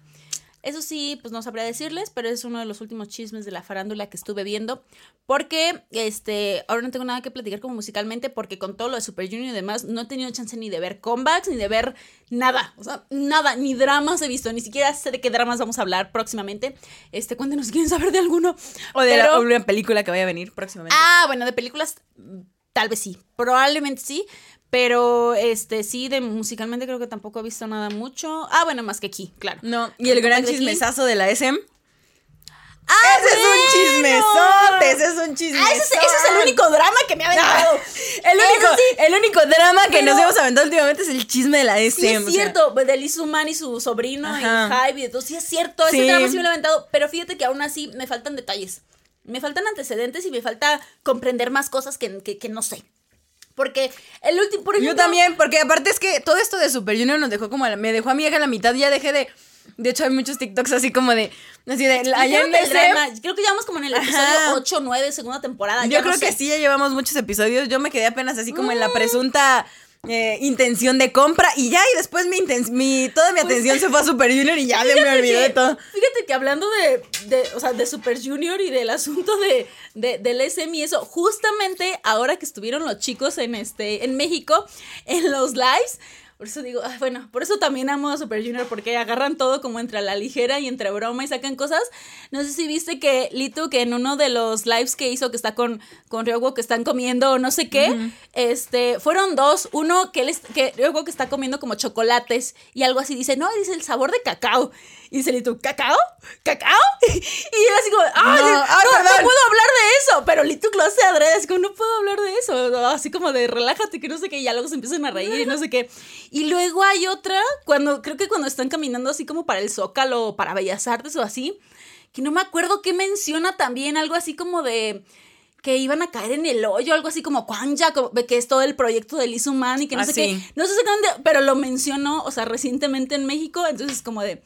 Eso sí, pues no sabría decirles, pero es uno de los últimos chismes de la farándula que estuve viendo. Porque, este, ahora no tengo nada que platicar como musicalmente, porque con todo lo de Super Junior y demás, no he tenido chance ni de ver comebacks, ni de ver nada. O sea, nada, ni dramas he visto, ni siquiera sé de qué dramas vamos a hablar próximamente. Este, cuéntenos quieren saber de alguno. O de la, Pero- o una película que vaya a venir próximamente. Ah, bueno, de películas, tal vez sí. Probablemente sí. Pero, este, sí, de musicalmente creo que tampoco he visto nada mucho. Ah, bueno, más que aquí, claro. No, y el gran chismesazo de la SM. ¡Ah, ese bueno! es un chismesote, ese es un chismesote. Ah, ese, es- ese es el único drama que me ha *laughs* aventado. El único, sí, el único drama que Pero- nos hemos aventado últimamente es el chisme de la SM. Sí, es o sea. cierto, de Liz Human y su sobrino Ajá. y Hybe y de todo. Sí, es cierto, ese drama sí me lo he aventado. Pero fíjate que aún así me faltan detalles. Me faltan antecedentes y me falta comprender más cosas que, que, que no sé. Porque el último, por ejemplo. Yo también, porque aparte es que todo esto de Super Junior nos dejó como a la- me dejó a mi hija a la mitad, ya dejé de de hecho hay muchos TikToks así como de así de que el drama- creo que llevamos como en el episodio Ajá. 8 o 9, segunda temporada. Yo no creo que sí, ya llevamos muchos episodios. Yo me quedé apenas así como en Mm. la presunta eh, intención de compra y ya, y después mi, mi toda mi atención se fue a Super Junior y ya me, me olvidé de todo. Fíjate que hablando de, de, o sea, de Super Junior y del asunto de, de- del SM y eso, justamente ahora que estuvieron los chicos en este, en México, en los lives, por eso digo, ah, bueno, por eso también amo a Super Junior, porque agarran todo como entre la ligera y entre broma y sacan cosas. No sé si viste que Lito, que en uno de los lives que hizo, que está con, con Ryogo, que están comiendo no sé qué, este, fueron dos. Uno que, él es- que Ryogo que está comiendo como chocolates y algo así, dice, no, dice el sabor de cacao. Y dice Lito, ¿cacao? ¿Cacao? *laughs* Y él así como, ¡ay, No, ah, no, puedo hablar de eso! Pero Lito lo hace adrede, así como, no puedo hablar de eso. Así como de, relájate, que no sé qué, y ya luego se empiezan a reír y no sé qué. Y luego hay otra, cuando, creo que cuando están caminando así como para el Zócalo o para Bellas Artes o así, que no me acuerdo qué menciona también, algo así como de que iban a caer en el hoyo, algo así como Kwanja, que es todo el proyecto de Liz Human y que no Ah, sé sí. qué. No sé exactamente, pero lo mencionó, o sea, recientemente en México, entonces como de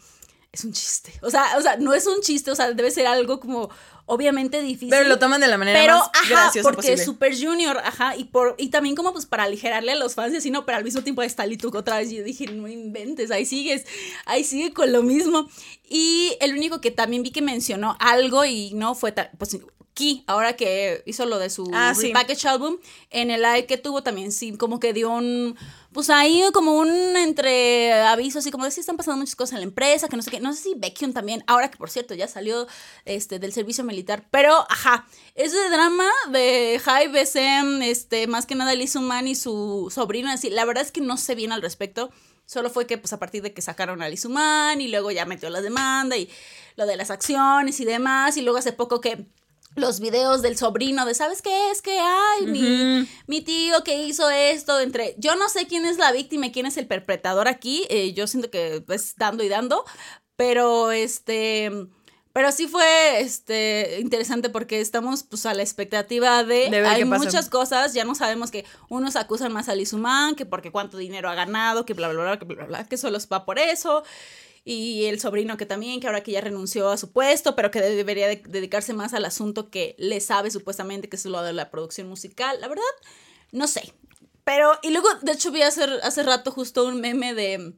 es un chiste. O sea, o sea, no es un chiste, o sea, debe ser algo como obviamente difícil. Pero lo toman de la manera Pero, más ajá, graciosa porque posible. es Super Junior, ajá, y por y también como pues para aligerarle a los fans y así, no, pero al mismo tiempo está Lituk otra vez y yo dije, no inventes, ahí sigues, ahí sigue con lo mismo. Y el único que también vi que mencionó algo y no fue, pues Ki, ahora que hizo lo de su Ah, sí. repackage album, en el live que tuvo también, sí, como que dio un, pues ahí como un entre aviso, así como de si están pasando muchas cosas en la empresa, que no sé qué, no sé si Baekhyun también, ahora que por cierto ya salió este, del servicio militar, pero ajá, ese drama de Hype BSM, este, más que nada Lee Man y su sobrino, así, la verdad es que no sé bien al respecto. Solo fue que, pues, a partir de que sacaron a Lizuman y luego ya metió la demanda y lo de las acciones y demás. Y luego hace poco que los videos del sobrino de, ¿sabes qué es? Que, ay, mi, mi tío que hizo esto entre... Yo no sé quién es la víctima y quién es el perpetrador aquí. eh, yo siento que es dando y dando. Pero, este... Pero sí fue este interesante porque estamos pues a la expectativa de, De hay muchas cosas, ya no sabemos que unos acusan más a Lizuman, que porque cuánto dinero ha ganado, que bla bla bla, que bla bla, bla, que solo va por eso. Y el sobrino que también, que ahora que ya renunció a su puesto, pero que debería de- dedicarse más al asunto que le sabe supuestamente, que es lo de la producción musical. La verdad, no sé. Pero, y luego, de hecho, vi hace, hace rato justo un meme de,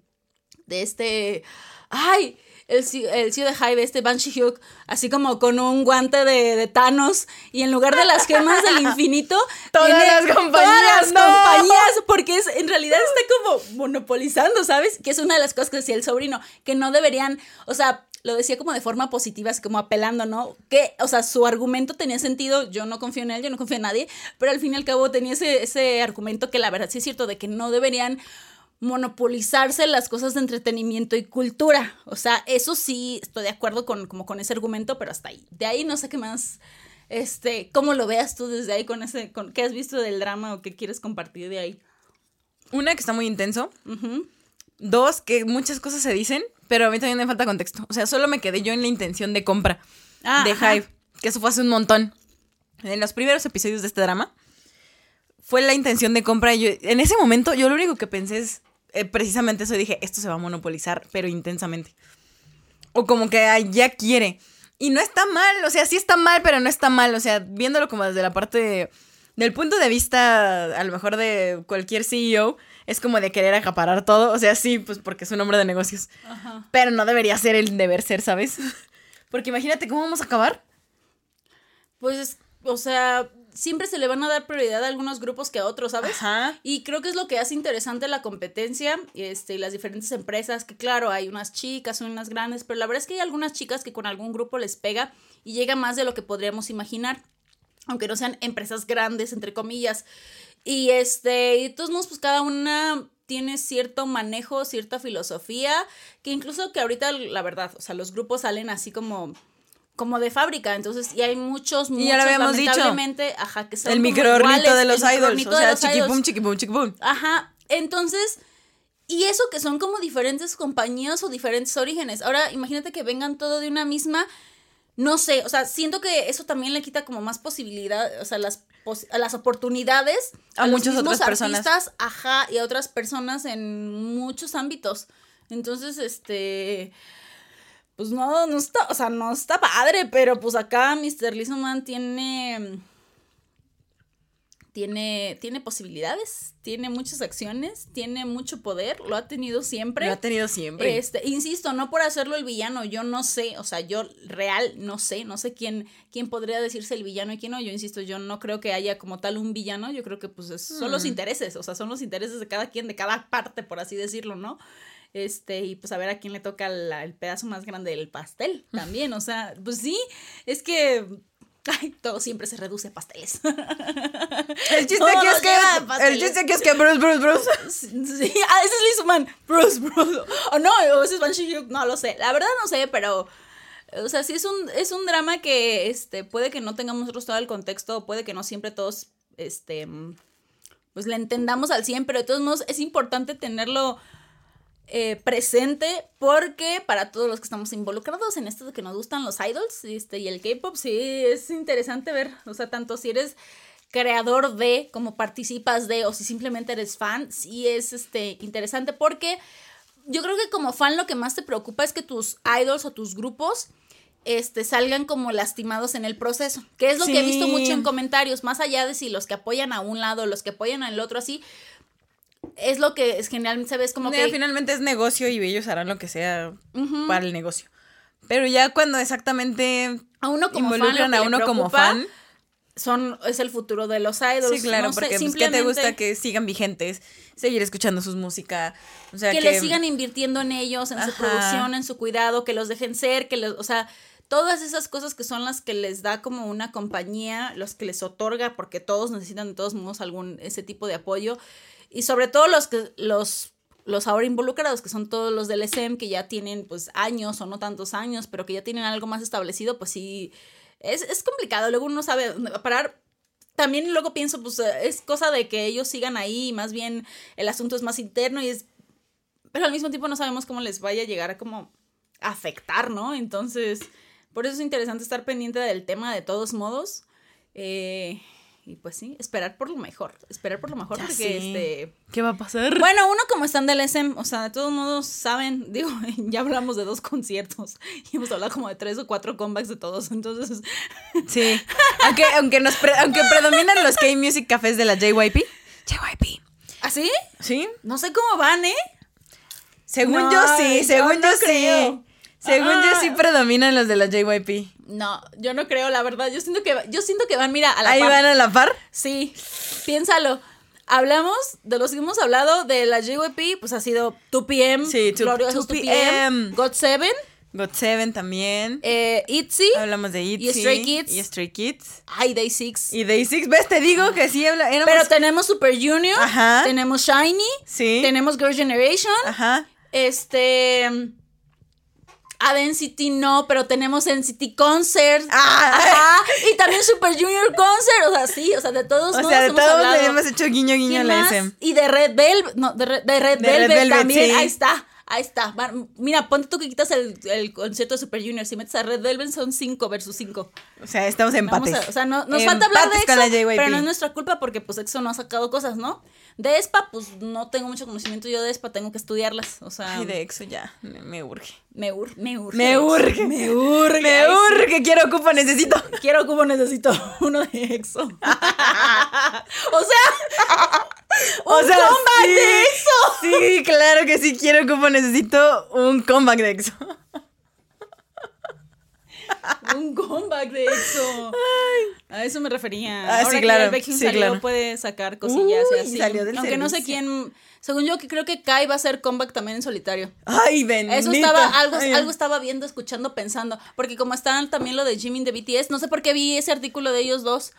de este, ay, el, el CEO de Hive, este Banshee Hyuk, así como con un guante de, de Thanos, y en lugar de las gemas del *laughs* infinito, Todas las todas compañías, las ¡no! compañías, porque es, en realidad está como monopolizando, ¿sabes? Que es una de las cosas que decía el sobrino, que no deberían, o sea, lo decía como de forma positiva, así como apelando, ¿no? Que, o sea, su argumento tenía sentido, yo no confío en él, yo no confío en nadie, pero al fin y al cabo tenía ese, ese argumento que la verdad sí es cierto, de que no deberían monopolizarse las cosas de entretenimiento y cultura. O sea, eso sí estoy de acuerdo con, como con ese argumento, pero hasta ahí. De ahí no sé qué más, este, cómo lo veas tú desde ahí con ese, con qué has visto del drama o qué quieres compartir de ahí. Una que está muy intenso. Dos, que muchas cosas se dicen, pero a mí también me falta contexto. O sea, solo me quedé yo en la intención de compra Ah, de ajá. Hive, que eso fue hace un montón. En los primeros episodios de este drama, fue la intención de compra. Yo, en ese momento, yo lo único que pensé es eh, precisamente eso. Dije, esto se va a monopolizar, pero intensamente. O como que ya quiere. Y no está mal, o sea, sí está mal, pero no está mal. O sea, viéndolo como desde la parte de- del punto de vista, a lo mejor de cualquier CEO, es como de querer acaparar todo. O sea, sí, pues porque es un hombre de negocios. Ajá. Pero no debería ser el deber ser, ¿sabes? *laughs* Porque imagínate cómo vamos a acabar. Pues, es- o sea, siempre se le van a dar prioridad a algunos grupos que a otros, ¿sabes? Ajá. Y creo que es lo que hace interesante la competencia este, y las diferentes empresas, que claro, hay unas chicas, unas grandes, pero la verdad es que hay algunas chicas que con algún grupo les pega y llega más de lo que podríamos imaginar, aunque no sean empresas grandes, entre comillas. Y este, y de todos modos, pues cada una tiene cierto manejo, cierta filosofía, que incluso que ahorita, la verdad, o sea, los grupos salen así como como de fábrica, entonces, y hay muchos, muchos, ya lo habíamos dicho. lamentablemente, ajá, que son El microornito de los idols. O sea, los chiquipum, chiquipum, chiquipum. Ajá, entonces, y eso que son como diferentes compañías o diferentes orígenes. Ahora, imagínate que vengan todo de una misma, no sé, o sea, siento que eso también le quita como más posibilidad, o sea, las, pos- a las oportunidades A los muchas mismos otras personas. artistas, ajá, y a otras personas en muchos ámbitos. Entonces, este, pues no, no está, o sea, no está padre, pero pues acá Mr. Lizoman tiene tiene, tiene posibilidades, tiene muchas acciones, tiene mucho poder, lo ha tenido siempre. Lo ha tenido siempre. Este, insisto, no por hacerlo el villano, yo no sé, o sea, yo real no sé, no sé quién, quién podría decirse el villano y quién no, yo insisto, yo no creo que haya como tal un villano, yo creo que pues es- son Mm. los intereses, o sea, son los intereses de cada quien, de cada parte, por así decirlo, ¿no? Este, y pues a ver a quién le toca la- el pedazo más grande del pastel *laughs* también, o sea, pues sí, es que, ay, todo siempre se reduce a pasteles. *laughs* El chiste Todo aquí es que. El chiste aquí es que Bruce, Bruce, Bruce. *laughs* Sí, ah, ese es Lizuman. Bruce, Bruce. O no, o ese es Banshee Hyuk, no lo sé. La verdad no sé, pero. O sea, sí es un, es un drama que este, puede que no tengamos nosotros todo el contexto, puede que no siempre todos este, pues le entendamos al 100, pero de todos modos es importante tenerlo eh, presente porque para todos los que estamos involucrados en esto de que nos gustan los idols este, y el K-pop, sí es interesante ver, o sea, tanto si eres creador de, como participas de, o si simplemente eres fan, sí es este, interesante porque yo creo que como fan lo que más te preocupa es que tus idols o tus grupos este, salgan como lastimados en el proceso, que es lo que he visto mucho en comentarios, más allá de si los que apoyan a un lado, los que apoyan al otro así, es lo que es generalmente se ve es como que Finalmente es negocio y ellos harán lo que sea para el negocio. Pero ya cuando exactamente a uno como fan, involucran que a uno como fan. son es el futuro de los idols. Sí, claro, no sé, porque pues, ¿qué te gusta que sigan vigentes? Seguir escuchando sus música. O sea, que, que, le sigan invirtiendo en ellos, en su producción, en su cuidado, que los dejen ser, que los, o sea, todas esas cosas que son las que les da como una compañía, los que les otorga, porque todos necesitan de todos modos algún ese tipo de apoyo y sobre todo los que los los ahora involucrados, que son todos los del SM, que ya tienen pues años o no tantos años, pero que ya tienen algo más establecido, pues sí, es, es complicado. Luego uno sabe parar. También luego pienso, pues es cosa de que ellos sigan ahí, más bien el asunto es más interno y es... Pero al mismo tiempo no sabemos cómo les vaya a llegar a como afectar, ¿no? Entonces, por eso es interesante estar pendiente del tema de todos modos. Eh, y pues sí, esperar por lo mejor. Esperar por lo mejor Ya porque este. ¿Qué va a pasar? Bueno, uno como están del SM, o sea, de todos modos saben, *laughs* digo, ya hablamos de dos conciertos *laughs* y hemos hablado como de tres o cuatro comebacks de todos, entonces. *laughs* Sí. Aunque, aunque, nos pre- aunque predominan los K-Music cafés de la JYP. JYP. ¿Así? ¿Sí? No sé cómo van, ¿eh? Según No, yo sí, yo según no yo sí. Según yo Ah. sí predominan los de la JYP. No, yo no creo, la verdad. Yo siento que, yo siento que van, mira, a la Ahí par. van a la par. Sí, piénsalo. Hablamos de los que hemos hablado de la JYP, pues ha sido 2PM, Sí, two- Gloriosos 2PM. 2PM, God7, GOT7 también. eh, ITZY, Hablamos de ITZY. y Stray Kids. Y Stray Kids. ay, Day 6. Y Day 6. ¿Ves? Te digo que sí éramos- Pero tenemos Super Junior, Ajá. tenemos Shiny, Sí. tenemos Girl Generation, Ajá. este... A Density no, pero tenemos NCT Concert. Ah. Ajá, y también Super Junior Concert. O sea, sí, o sea, de todos O sea, de hemos todos hablado. le hemos hecho guiño guiño a ¿Quién la? SM. Y de Red Velvet, no, de, Red- de Red De Red Velvet, también, sí. ahí está, ahí está. Mira, ponte tú que quitas el, el concierto de Super Junior, si metes a Red Velvet son 5 versus 5. O sea, estamos empates. o sea, no, nos falta hablar de EXO, pero no es nuestra culpa porque pues EXO no ha sacado cosas, ¿no? De ESPA, pues no tengo mucho conocimiento yo de ESPA, tengo que estudiarlas, o sea, Ay, de EXO ya. Me, me urge. Me, ur- me urge. Me urge. Me urge. Me sí. urge. Quiero ocupo, necesito. *laughs* Quiero como necesito uno de EXO. *laughs* o sea, *laughs* O un sea, comeback sí. de EXO. Sí, claro que sí quiero ocupo, necesito un comeback de EXO. Un comeback de EXO. A eso me refería. Ah, sí, Ahora que claro, ya el sí, salió, claro. puede sacar cosillas y Uy, así. salió del Aunque no sé quién. Según yo, que creo que Kai va a hacer comeback también en solitario. Ay, bendito. Eso estaba, algo, Ay, algo estaba viendo, escuchando, pensando. Porque como están también lo de Jimin de BTS, no sé por qué vi ese artículo de ellos dos.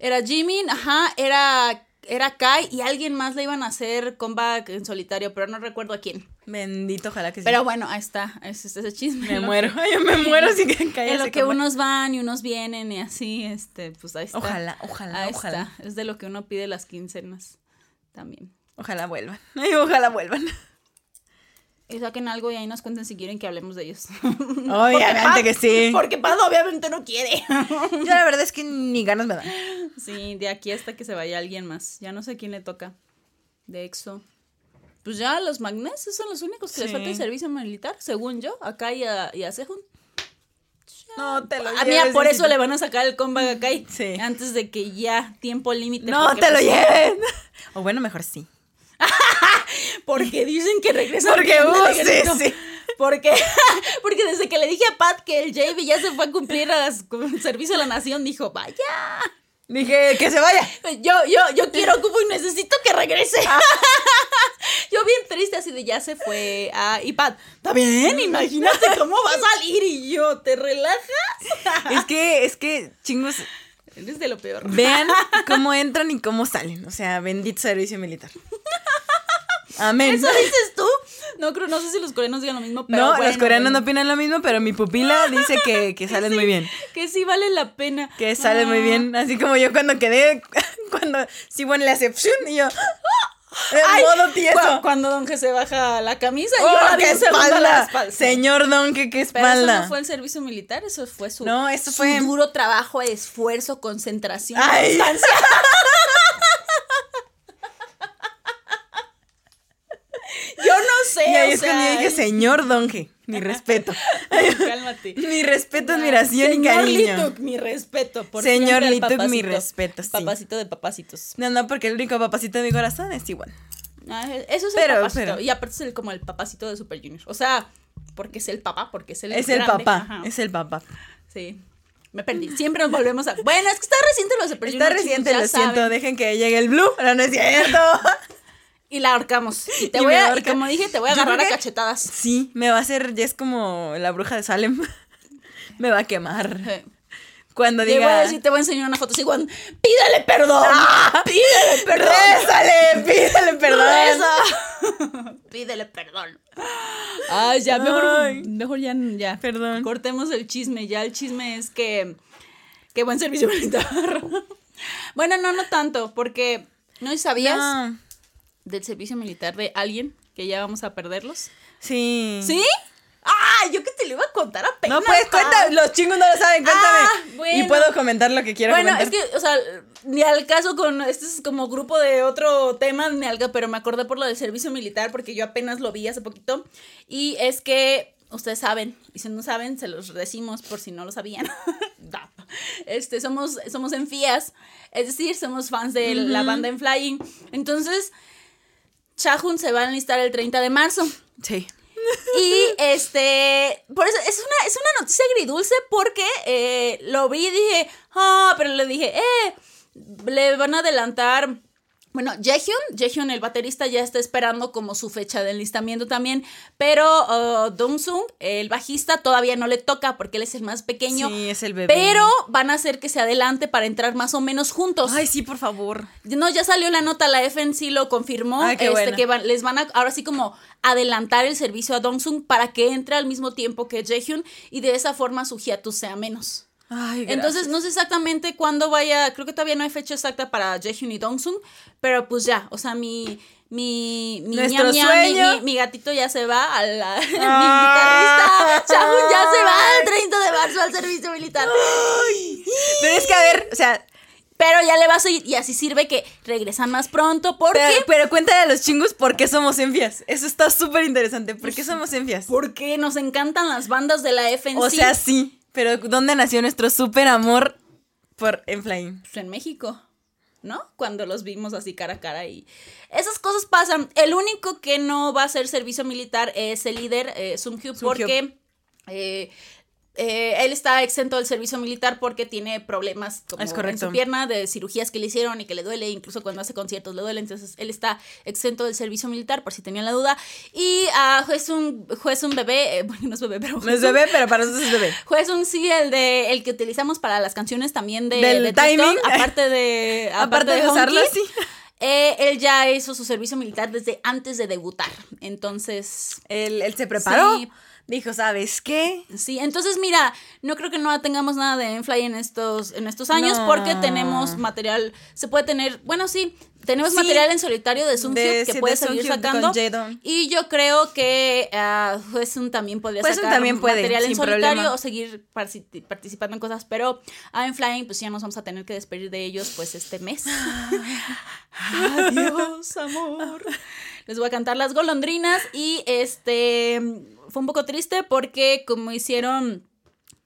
Era Jimin, ajá, era, era Kai y alguien más le iban a hacer comeback en solitario, pero no recuerdo a quién. Bendito, ojalá que sí. Pero bueno, ahí está, ese es ese chisme. me ¿no? *laughs* muero. Ay, *laughs* yo me muero si que caiga En lo que comeback. unos van y unos vienen y así, este, pues ahí está. Ojalá, ojalá, Ahí ojalá. está. Es de lo que uno pide las quincenas también. Ojalá vuelvan. *laughs* Ojalá vuelvan. Y saquen algo y ahí nos cuenten si quieren que hablemos de ellos. *laughs* Obviamente que sí. Porque Paz obviamente no quiere. *laughs* Yo la verdad es que ni ganas me dan. Sí, de aquí hasta que se vaya alguien más. Ya no sé quién le toca. De EXO. Pues ya los magnets esos son los únicos que les falta el servicio militar, según yo, acá y a, y a Sehun. No te lo A mí por eso le van a sacar el comeback a Kai. Sí. Antes de que ya tiempo límite. No te lo pues, lleven. O bueno, mejor sí. Porque dicen que regresa. Porque, de sí, sí. Porque, *laughs* porque desde que le dije a Pat que el JB ya se fue a cumplir a las- con el servicio a la nación, dijo, vaya. Dije que se vaya. Yo, yo, yo quiero cubo y necesito que regrese. *laughs* yo bien triste, así de ya se fue. Ah, y Pat, está bien, imagínate cómo va a salir. Y yo, ¿te relajas? *laughs* Es que, es que, chingos, Eres de lo peor. vean cómo entran y cómo salen. O sea, bendito servicio militar. Amén. ¿Eso dices tú? No creo, no sé si los coreanos digan lo mismo, pero no, bueno, los coreanos bueno. no opinan lo mismo, pero mi pupila *laughs* dice que, que salen muy bien. Que sí vale la pena. Que salen muy Ah. bien. Así como yo cuando quedé, *laughs* cuando Siwon le hace y yo. *laughs* En modo cu- tieso. Cuando Don que se baja la camisa y ¡Oh, qué un segundo a la espalda! espalda. Señor Don, que qué Pero eso espalda. no fue el servicio militar, eso fue su, No, eso su fue- duro trabajo, esfuerzo, concentración, Ay. Yo no sé, Y ahí es cuando yo dije, señor Donge, mi respeto. *laughs* cálmate. mi respeto, admiración y Señor cariño. Lituk, mi respeto. Por Señor Lituk, mi respeto, sí. Papacito de papacitos. No, no, porque el único papacito de mi corazón es igual. Ah, eso es Pero, el papacito. pero- Y aparte es el, como el papacito de Super Junior. O sea, porque es el papá, porque es el Es el papá, Ajá. es el papá. Sí. Me perdí. Siempre nos volvemos a. Bueno, es que está reciente lo de Super Está Junior, reciente, chicos, lo siento, dejen que llegue el blue. No, no es cierto. *laughs* Y la ahorcamos. Y *laughs* te Y voy a. Y como dije, te voy a agarrar a cachetadas. Sí, me va a hacer, ya es como la bruja de Salem. *laughs* me va a quemar. *laughs* Cuando Te voy a diga. decir, te voy a enseñar una foto así, cuando, pídele perdón. ¡Ah! Pídele perdón. ¡Rézale! ¡Pídele perdón! Pídele perdón. Ay, ya, mejor, Ay. mejor ya, ya. Perdón. Cortemos el chisme. Ya el chisme es que. Qué buen servicio militar. bueno, no, no tanto, porque ¿no sabías No. Del servicio militar de alguien que ya vamos a perderlos? Sí. ¿Sí? ¡Ah! Yo que te lo iba a contar apenas. No puedes, cuenta, los chingos no lo saben, cuéntame. Ah, bueno. Y puedo comentar lo que quiero Bueno, comentar. es que, o sea, ni al caso con, este es como grupo de otro tema, ni al pero me acordé por lo del servicio militar porque yo apenas lo vi hace poquito. Y es que, ustedes saben, y si no saben, se los decimos por si no lo sabían. *laughs* Este, somos, somos en FIAS, es decir, somos fans de la banda en Flying. Entonces, Chahun se va a enlistar el 30 de marzo. Sí. Y este, por eso es una, es una noticia agridulce porque eh, lo vi y dije, ah, pero le dije, eh, le van a adelantar. Bueno, Jaehyun, Jaehyun, el baterista, ya está esperando como su fecha de enlistamiento también, pero uh, Dong-sung, el bajista, todavía no le toca porque él es el más pequeño. Sí, es el bebé. Pero van a hacer que se adelante para entrar más o menos juntos. Ay, sí, por favor. No, ya salió la nota, la FNC lo confirmó, Ay, qué este, que van- les van a ahora sí como adelantar el servicio a Dongsung para que entre al mismo tiempo que Jaehyun y de esa forma su hiatus sea menos. Ay, Entonces, no sé exactamente cuándo vaya, creo que todavía no hay fecha exacta para Jaehyun y Dongsung, pero pues ya, o sea, mi mi mi, ñam, ñam, mi- mi- gatito ya se va a la *laughs* mi Ah. guitarrista Chahun ya se va el 30 de marzo al servicio militar. Pero es que, a ver, o sea, Pero ya le va a seguir y así sirve que regresan más pronto porque pero, pero cuéntale a los chingos por qué somos enfias. Eso está súper interesante. ¿Por qué somos enfias? Porque nos encantan las bandas de la FNC. O sea, sí. Pero ¿dónde nació nuestro súper amor por Enflying? Pues en México, ¿no? Cuando los vimos así cara a cara y esas cosas pasan. El único que no va a hacer servicio militar es el líder eh, Sung Hyuk Sung Hyuk. porque eh, eh, él está exento del servicio militar porque tiene problemas como Es en su pierna de cirugías que le hicieron y que le duele, incluso cuando hace conciertos le duele, entonces él está exento del servicio militar por si tenían la duda. Y a Juez un, Juez un bebé, eh, *laughs* bueno, no es bebé, pero No es bebé, pero para nosotros es bebé. *laughs* Juez un sí, el de el que utilizamos para las canciones también de, Del de TikTok, timing. *laughs* aparte de Aparte de usarlo, sí. eh, él ya hizo su servicio militar desde antes de debutar. Entonces, Él, él se preparó. Sí. Dijo, ¿sabes qué? sí, entonces mira, no creo que no tengamos nada de Enfly en estos en estos años No. porque tenemos material, se puede tener, bueno, sí, tenemos Sí. material en solitario de De- que sí, puede de seguir sacando. Y yo creo que uh, Huesun también podría Huesun sacar también puede, material en solitario problema. o seguir participando en cosas, pero a Flying pues ya nos vamos a tener que despedir de ellos pues este mes. *laughs* Adiós, amor. Les voy a cantar las golondrinas y este fue un poco triste porque como hicieron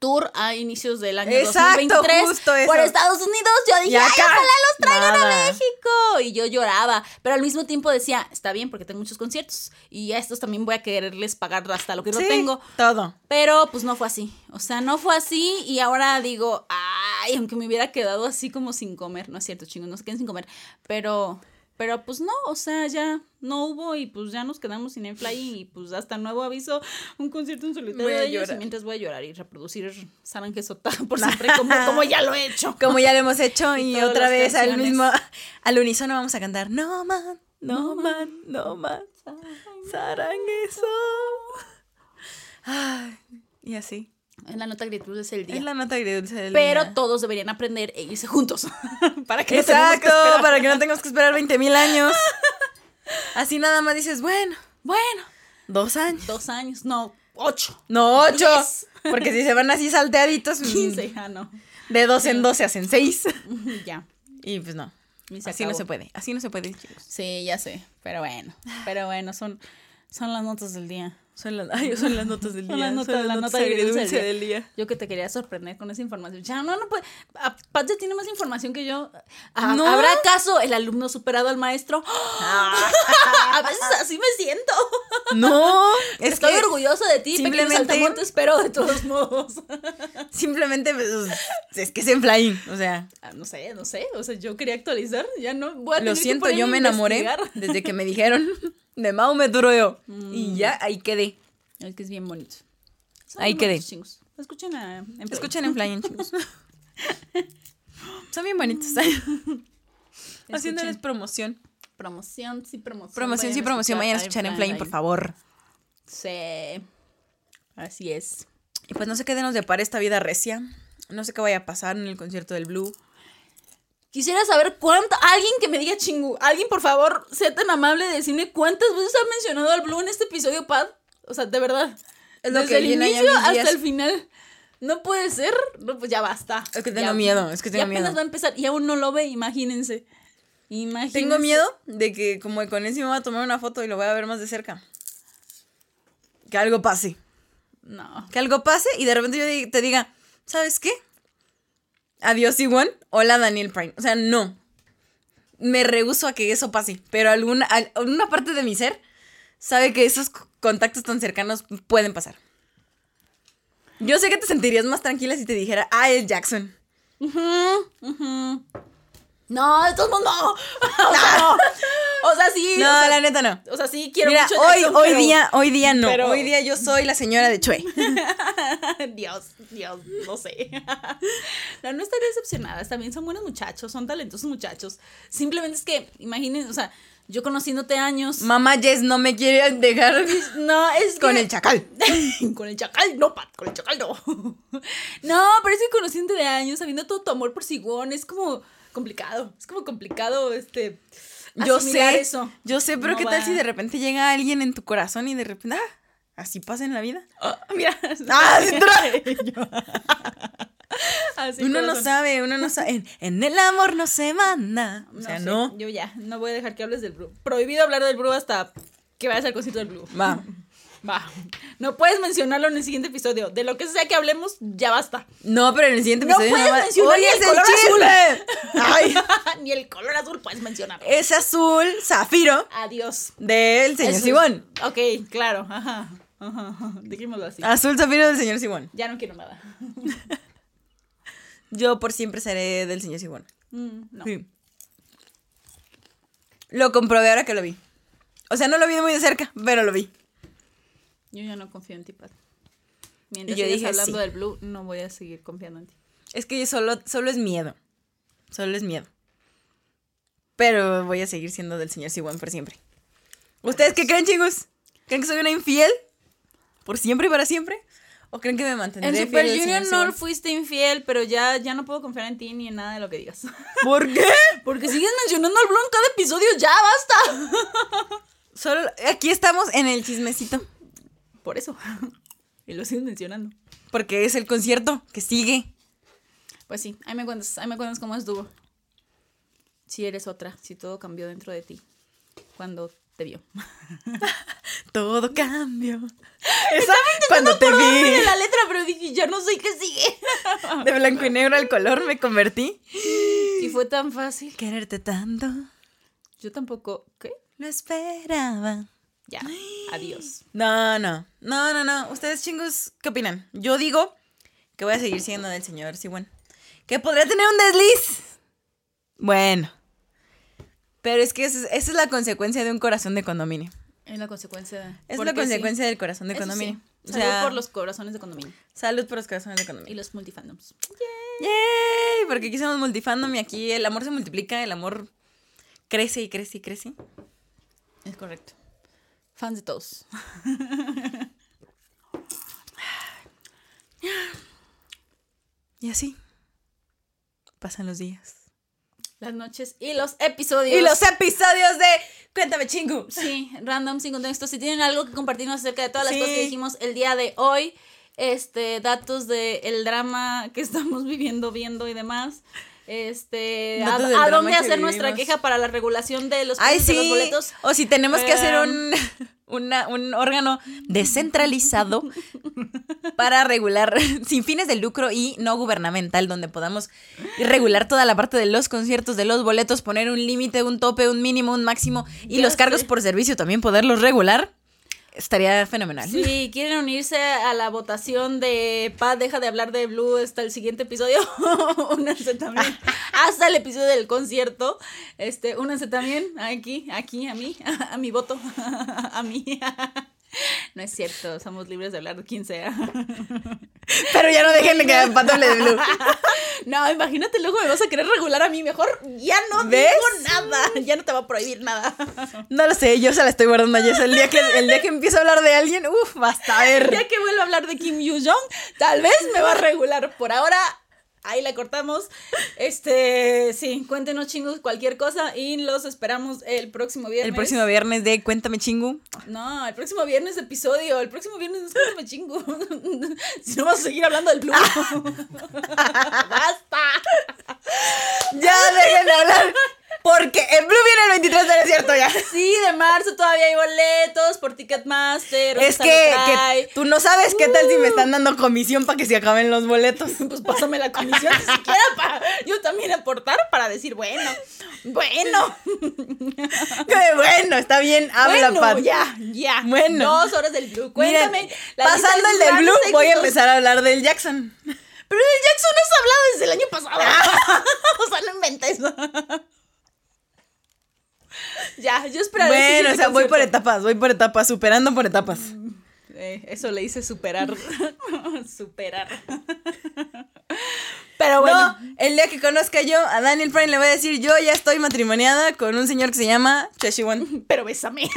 tour a inicios del año Exacto, 2023 justo eso. por Estados Unidos, yo dije, Y "Ay, acá, ojalá los traigan a. México. Y yo lloraba, pero al mismo tiempo decía, está bien porque tengo muchos conciertos y a estos también voy a quererles pagar hasta lo que no Sí, tengo. Todo. Pero pues no fue así. O sea, no fue así y ahora digo, ay, aunque me hubiera quedado así como sin comer. No es cierto, chingos, no se queden sin comer. Pero, pero pues no, o sea, ya no hubo y pues ya nos quedamos sin Enfly y pues hasta nuevo aviso un concierto en solitario de ellos y mientras voy a llorar y reproducir Sarange Sota *laughs* por siempre como, como ya lo he hecho. *laughs* Como ya lo hemos hecho *laughs* Y otra vez al mismo, al unísono vamos a cantar No man, no man, no man, sarangueso. Ay, y así. En la nota gratitud es el día. Es la nota agridulce del Pero día. todos deberían aprender e irse juntos. *laughs* para que no tengamos que Exacto, esperar. para que no tengamos que esperar 20 mil años. Así nada más dices, bueno, Bueno, dos años. dos años, no, ocho. No, ocho. Diez. Porque si se van así salteaditos, mm, 15, ah, no. de dos en dos se hacen seis. *laughs* ya. Y pues no. Y Así no se puede. Así no se puede, chicos. Sí, ya sé. Pero bueno. Pero bueno, son, son las notas del día. Son las, ay, son las notas del *laughs* Son día. las notas, son la las nota notas agridulce agridulce del del día. Yo que te quería sorprender con esa información. Ya, no, no puede. Aparte tiene más información que yo. Ah, No. ¿Habrá acaso el alumno superado al maestro? A veces así me siento. *laughs* No, es Estoy que orgulloso de ti, pequeño simplemente- saltamontes, pero de todos modos. *laughs* simplemente pues, es que es en flying. O sea, Ah, no sé, no sé. O sea, yo quería actualizar. Ya no voy a lo que siento, yo me enamoré *laughs* desde que me dijeron de Mao me duro yo. Y ya ahí quedé. Es que es bien bonito. Son Ahí quedé. chingos. Escuchen a. en. Escuchen en flying, chicos. Son bien bonitos. Haciéndoles promoción. Promoción, sí, promoción. Promoción, sí, promoción. Vayan a escuchar en Flying, por favor. Sí. Así es. Y pues no sé qué nos depara esta vida recia. No sé qué vaya a pasar en el concierto del Blue. Quisiera saber cuánto. Alguien que me diga chingu. Alguien, por favor, sea tan amable de decirme cuántas veces ha mencionado al Blue en este episodio, Pad. O sea, de verdad. Es lo Desde que el inicio hasta días. el final. No puede ser. No, pues ya basta. Es que tengo Ya- miedo, es que tengo ya apenas miedo. va a empezar y aún no lo ve, imagínense. Imagínense. Tengo miedo de que como con ese me voy a tomar una foto y lo voy a ver más de cerca. Que algo pase. No. Que algo pase y de repente yo te diga, ¿sabes qué? Adiós Iwan, hola Daniel Prime. O sea, no. Me rehuso a que eso pase. Pero alguna, al- alguna parte de mi ser sabe que esos contactos tan cercanos pueden pasar. Yo sé que te sentirías más tranquila si te dijera, ah, es Jackson. No, de todos modos no. *laughs* O sea, no. O sea, sí. No, o sea, la neta no. O sea, sí quiero Mira, mucho hoy, Jackson, hoy pero- día, hoy día no. pero- Hoy día yo soy la señora de Chue. *laughs* Dios, Dios, no sé. *laughs* No, no estaré decepcionada. También son buenos muchachos, son talentosos muchachos. Simplemente es que, imaginen, o sea, yo conociéndote años. Mamá Jess no me quiere dejar No, es con que- el chacal. con el chacal, no, Pat, con el chacal no. No, pero es que conociéndote de años, sabiendo todo tu amor por Sigón, es como complicado. Es como complicado, este. Yo sé, eso. yo sé, pero No ¿qué tal si de repente llega alguien en tu corazón y de repente, ah, así pasa en la vida? Ah, mira. *laughs* ¡Ah, *laughs* *laughs* Así, uno no sabe, uno no sabe. En, en el amor no se manda. O sea, sé, no. Yo ya, no voy a dejar que hables del Blue. Prohibido hablar del Blue hasta que vayas al concierto del Blue. Va. Va. No puedes mencionarlo en el siguiente episodio. De lo que sea que hablemos, ya basta. No, pero en el siguiente No episodio puedes va- mencionar ¡Oye, ni el color! *laughs* Ay, *laughs* Ni el color azul puedes mencionar. es azul zafiro Adiós. del señor Simón. Ok, claro. Ajá. Ajá. Dejémoslo así. Azul zafiro del señor Simón. Ya no quiero nada. *laughs* Yo por siempre seré del señor Simón. Mm, no. Sí. Lo comprobé ahora que lo vi. O sea, no lo vi muy de cerca, pero lo vi. Yo ya no confío en ti, Pat. Mientras Y yo sigas dije, hablando sí. del Blue, no voy a seguir confiando en ti. Es que solo, solo es miedo. Solo es miedo. Pero voy a seguir siendo del señor Siwan por siempre. ¿Ustedes qué creen, chicos? ¿Creen que soy una infiel? ¿Por siempre y para siempre? ¿O creen que me mantendré En Super Junior no fuiste infiel, pero ya, ya no puedo confiar en ti ni en nada de lo que digas. *laughs* ¿Por qué? Porque sigues mencionando al Blue en cada episodio, ya basta. Solo aquí estamos en el chismecito. Por eso. *laughs* Y lo sigues mencionando. Porque es el concierto que sigue. Pues sí, ahí me cuentas, ahí me cuentas cómo estuvo. Si eres otra, si todo cambió dentro de ti cuando te vio. *laughs* Todo cambió. Esa, cuando te vi la letra, pero dije, ya no sé qué sigue. *laughs* de blanco y negro al color, me convertí. *gasps* Si fue tan fácil. Quererte tanto, Yo tampoco. ¿Qué? lo esperaba. Ya. Adiós. No, no, no, no, no. Ustedes chingos, ¿qué opinan? Yo digo que voy a seguir siendo del señor Siwan. Que podría tener un desliz. Bueno. Pero es que esa es, esa es la consecuencia de un corazón de condominio. Es la consecuencia. Es la consecuencia del corazón de Eso sí. condominio. O Salud sea, por los corazones de condominio. salud por los corazones de Y condominio. los multifandoms. ¡Yay! Porque aquí somos multifandom y aquí el amor se multiplica, el amor crece y crece y crece. Es correcto. Fans de todos. *laughs* Y así pasan los días. Las noches y los episodios. Y los episodios de Cuéntame chingu. Sí, random, sin contexto. Si tienen algo que compartirnos acerca de todas las Sí. cosas que dijimos el día de hoy, este, datos del el drama que estamos *laughs* viviendo, viendo y demás. Este, a, dónde hacer nuestra queja para la regulación de los Ay, de los boletos. O si tenemos que hacer un, *laughs* una- un órgano descentralizado *laughs* para regular, *laughs* sin fines de lucro y no gubernamental, donde podamos regular toda la parte de los conciertos, de los boletos, poner un límite, un tope, un mínimo, un máximo y Ya los cargos por servicio también poderlos regular. Estaría fenomenal. Si *laughs* quieren unirse a la votación de Pat, deja de hablar de Blue hasta el siguiente episodio, *laughs* únanse también. *laughs* hasta el episodio del concierto. Este, únanse también aquí, aquí, a mí, a, mi voto, a mí. No es cierto, somos libres de hablar de quien sea. Pero ya no dejen de que hable de Blue. *laughs* No, imagínate, luego me vas a querer regular a mí. Mejor ya no ¿Ves? digo nada. Ya no te va a prohibir nada. No lo sé, yo se la estoy guardando a Jess. El día que, el día que empiece a hablar de alguien, uff, basta a ver. Ya que vuelva a hablar de Kim Yoo Jong, tal vez me va a regular. Por ahora, ahí la cortamos. Este, sí, cuéntenos chingos cualquier cosa y los esperamos el próximo viernes. El próximo viernes de Cuéntame Chingu. No, el próximo viernes de episodio. El próximo viernes es cuéntame chingo. *laughs* si no vamos a seguir hablando del blue. *laughs* *laughs* ¡Basta! Ya dejen de hablar. Porque el Blue viene el 23 de desierto ya. Sí, de marzo todavía hay boletos por Ticketmaster. Es que, que tú no sabes qué tal si me están dando comisión para que se acaben los boletos. *laughs* Pues pásame la comisión ni siquiera para yo también aportar para decir, bueno, bueno, *laughs* Qué bueno, está bien, habla, bueno, Pat. ya, ya. Bueno. Dos horas del Blue. Miren, Cuéntame. lista pasando el del Blue, voy a empezar a hablar del Jackson. Pero el Jackson no es hablado desde el año pasado. *laughs* o sea, no inventes. *laughs* ya, yo esperaré. el Bueno, o sea, voy por etapas, voy por etapas, superando por etapas. Eh, eso le hice superar. *laughs* superar. *laughs* Pero bueno. No, el día que conozca yo a Daniel Prime le voy a decir, yo ya estoy matrimoniada con un señor que se llama Cheshiwan. Pero bésame.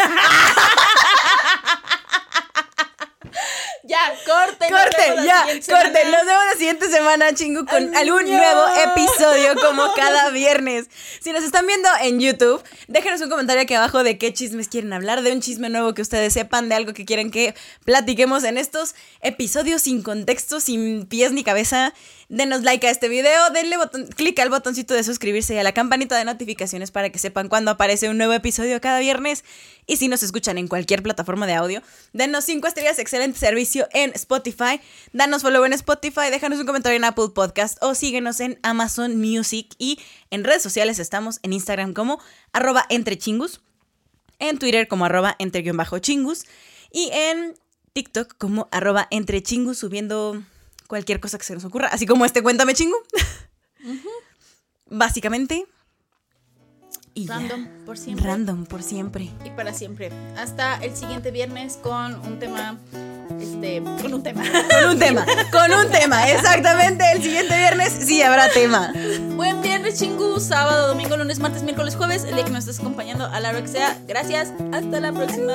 Ya, corte. nos Corte, la ya, corte. semana. Nos vemos la siguiente semana, chingu, con algún nuevo episodio como cada viernes. Si nos están viendo en YouTube, déjenos un comentario aquí abajo de qué chismes quieren hablar, de un chisme nuevo que ustedes sepan, de algo que quieren que platiquemos en estos episodios sin contexto, sin pies ni cabeza. Denos like a este video, denle botón, clic al botoncito de suscribirse y a la campanita de notificaciones para que sepan cuando aparece un nuevo episodio cada viernes. Y si nos escuchan en cualquier plataforma de audio, denos 5 estrellas, excelente servicio en Spotify. Danos follow en Spotify, déjanos un comentario en Apple Podcast o síguenos en Amazon Music. Y en redes sociales estamos en Instagram como arroba entrechingus, en Twitter como arroba entre-chingus y en TikTok como arroba entrechingus subiendo cualquier cosa que se nos ocurra, así como este Cuéntame Chingu. Básicamente. Y ya. Random, por siempre. Random, por siempre. Y para siempre. Hasta el siguiente viernes con un tema. Este. Con un tema. *laughs* Con un tema, con un tema, exactamente. El siguiente viernes sí habrá tema. Buen viernes, chingu. Sábado, domingo, lunes, martes, miércoles, jueves. El día que nos estés acompañando a la hora que sea. Gracias. Hasta la próxima.